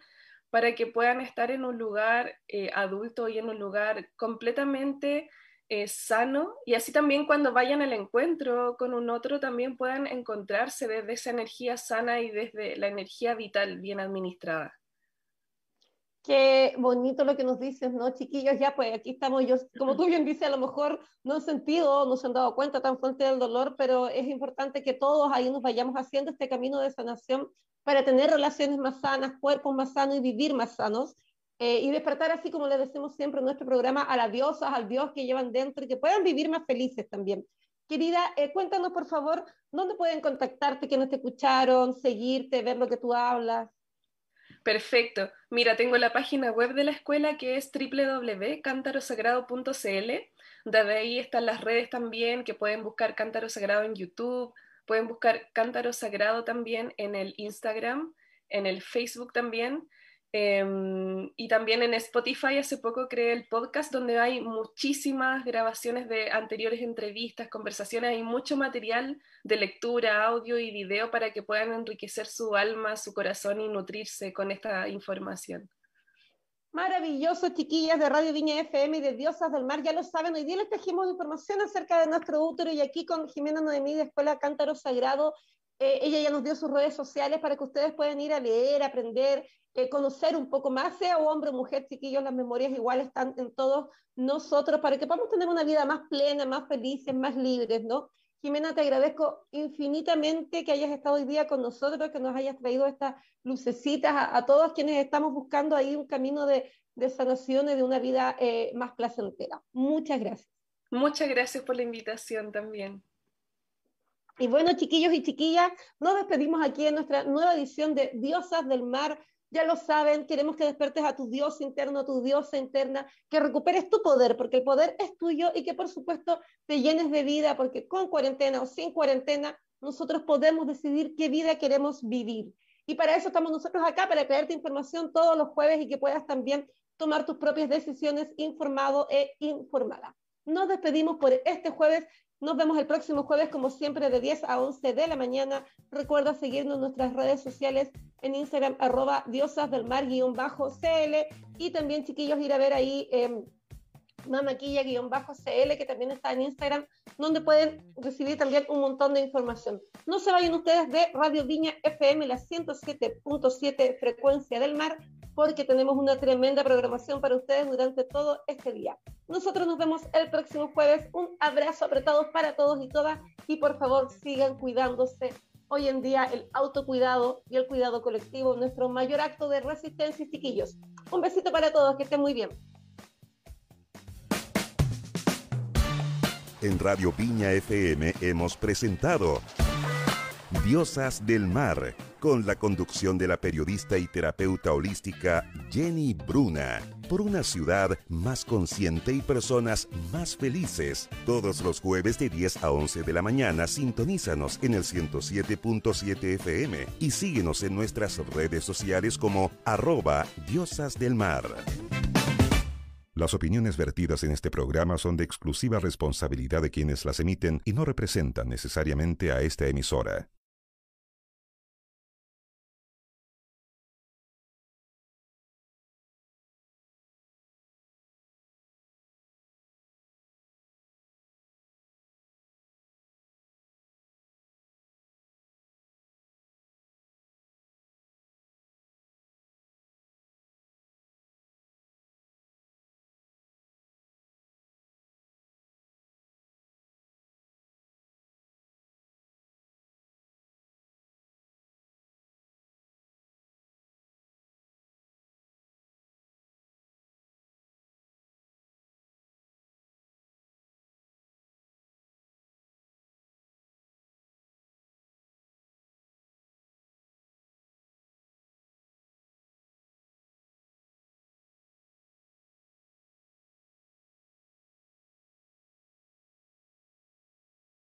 para que puedan estar en un lugar eh, adulto y en un lugar completamente eh, sano y así también cuando vayan al encuentro con un otro también puedan encontrarse desde esa energía sana y desde la energía vital bien administrada. Qué bonito lo que nos dices, ¿no, chiquillos? Ya, pues aquí estamos, yo, como tú bien dices, a lo mejor no han sentido, no se han dado cuenta tan fuerte del dolor, pero es importante que todos ahí nos vayamos haciendo este camino de sanación para tener relaciones más sanas, cuerpos más sanos y vivir más sanos. Eh, y despertar, así como le decimos siempre en nuestro programa, a las diosas, al Dios que llevan dentro y que puedan vivir más felices también. Querida, eh, cuéntanos por favor, ¿dónde pueden contactarte, que no te escucharon, seguirte, ver lo que tú hablas? Perfecto. Mira, tengo la página web de la escuela que es www.cantarosagrado.cl. Desde ahí están las redes también, que pueden buscar Cántaro Sagrado en YouTube, pueden buscar Cántaro Sagrado también en el Instagram, en el Facebook también. Em, y también en Spotify hace poco creé el podcast donde hay muchísimas grabaciones de anteriores entrevistas, conversaciones, hay mucho material de lectura, audio y video para que puedan enriquecer su alma, su corazón y nutrirse con esta información. Maravilloso, chiquillas de Radio Viña FM y de Diosas del Mar, ya lo saben, hoy día les trajimos información acerca de nuestro útero y aquí con Jimena Noemí de Escuela Cántaro Sagrado eh, ella ya nos dio sus redes sociales para que ustedes puedan ir a leer, aprender, eh, conocer un poco más, sea hombre o mujer, chiquillos, las memorias igual están en todos nosotros para que podamos tener una vida más plena, más felices, más libres, ¿no? Jimena, te agradezco infinitamente que hayas estado hoy día con nosotros, que nos hayas traído estas lucecitas a, todos quienes estamos buscando ahí un camino de, de sanación y de una vida eh, más placentera. Muchas gracias. Muchas gracias por la invitación también. Y bueno, chiquillos y chiquillas, nos despedimos aquí en nuestra nueva edición de Diosas del Mar. Ya lo saben, queremos que despertes a tu Dios interno, a tu diosa interna, que recuperes tu poder, porque el poder es tuyo y que por supuesto te llenes de vida, porque con cuarentena o sin cuarentena, nosotros podemos decidir qué vida queremos vivir. Y para eso estamos nosotros acá, para traerte información todos los jueves y que puedas también tomar tus propias decisiones informado e informada. Nos despedimos por este jueves. Nos vemos el próximo jueves, como siempre, de 10 a 11 de la mañana. Recuerda seguirnos en nuestras redes sociales en Instagram, arroba diosas del mar-cl. Y también, chiquillos, ir a ver ahí eh, mamaquilla-cl, que también está en Instagram, donde pueden recibir también un montón de información. No se vayan ustedes de Radio Viña FM, la 107.7 frecuencia del mar porque tenemos una tremenda programación para ustedes durante todo este día. Nosotros nos vemos el próximo jueves. Un abrazo apretado para todos y todas y por favor sigan cuidándose. Hoy en día el autocuidado y el cuidado colectivo es nuestro mayor acto de resistencia, chiquillos. Un besito para todos, que estén muy bien. En Radio Viña FM hemos presentado Diosas del Mar, con la conducción de la periodista y terapeuta holística Jenny Bruna, por una ciudad más consciente y personas más felices. Todos los jueves de 10 a 11 de la mañana sintonízanos en el 107.7 FM y síguenos en nuestras redes sociales como arroba Diosas del Mar. Las opiniones vertidas en este programa son de exclusiva responsabilidad de quienes las emiten y no representan necesariamente a esta emisora.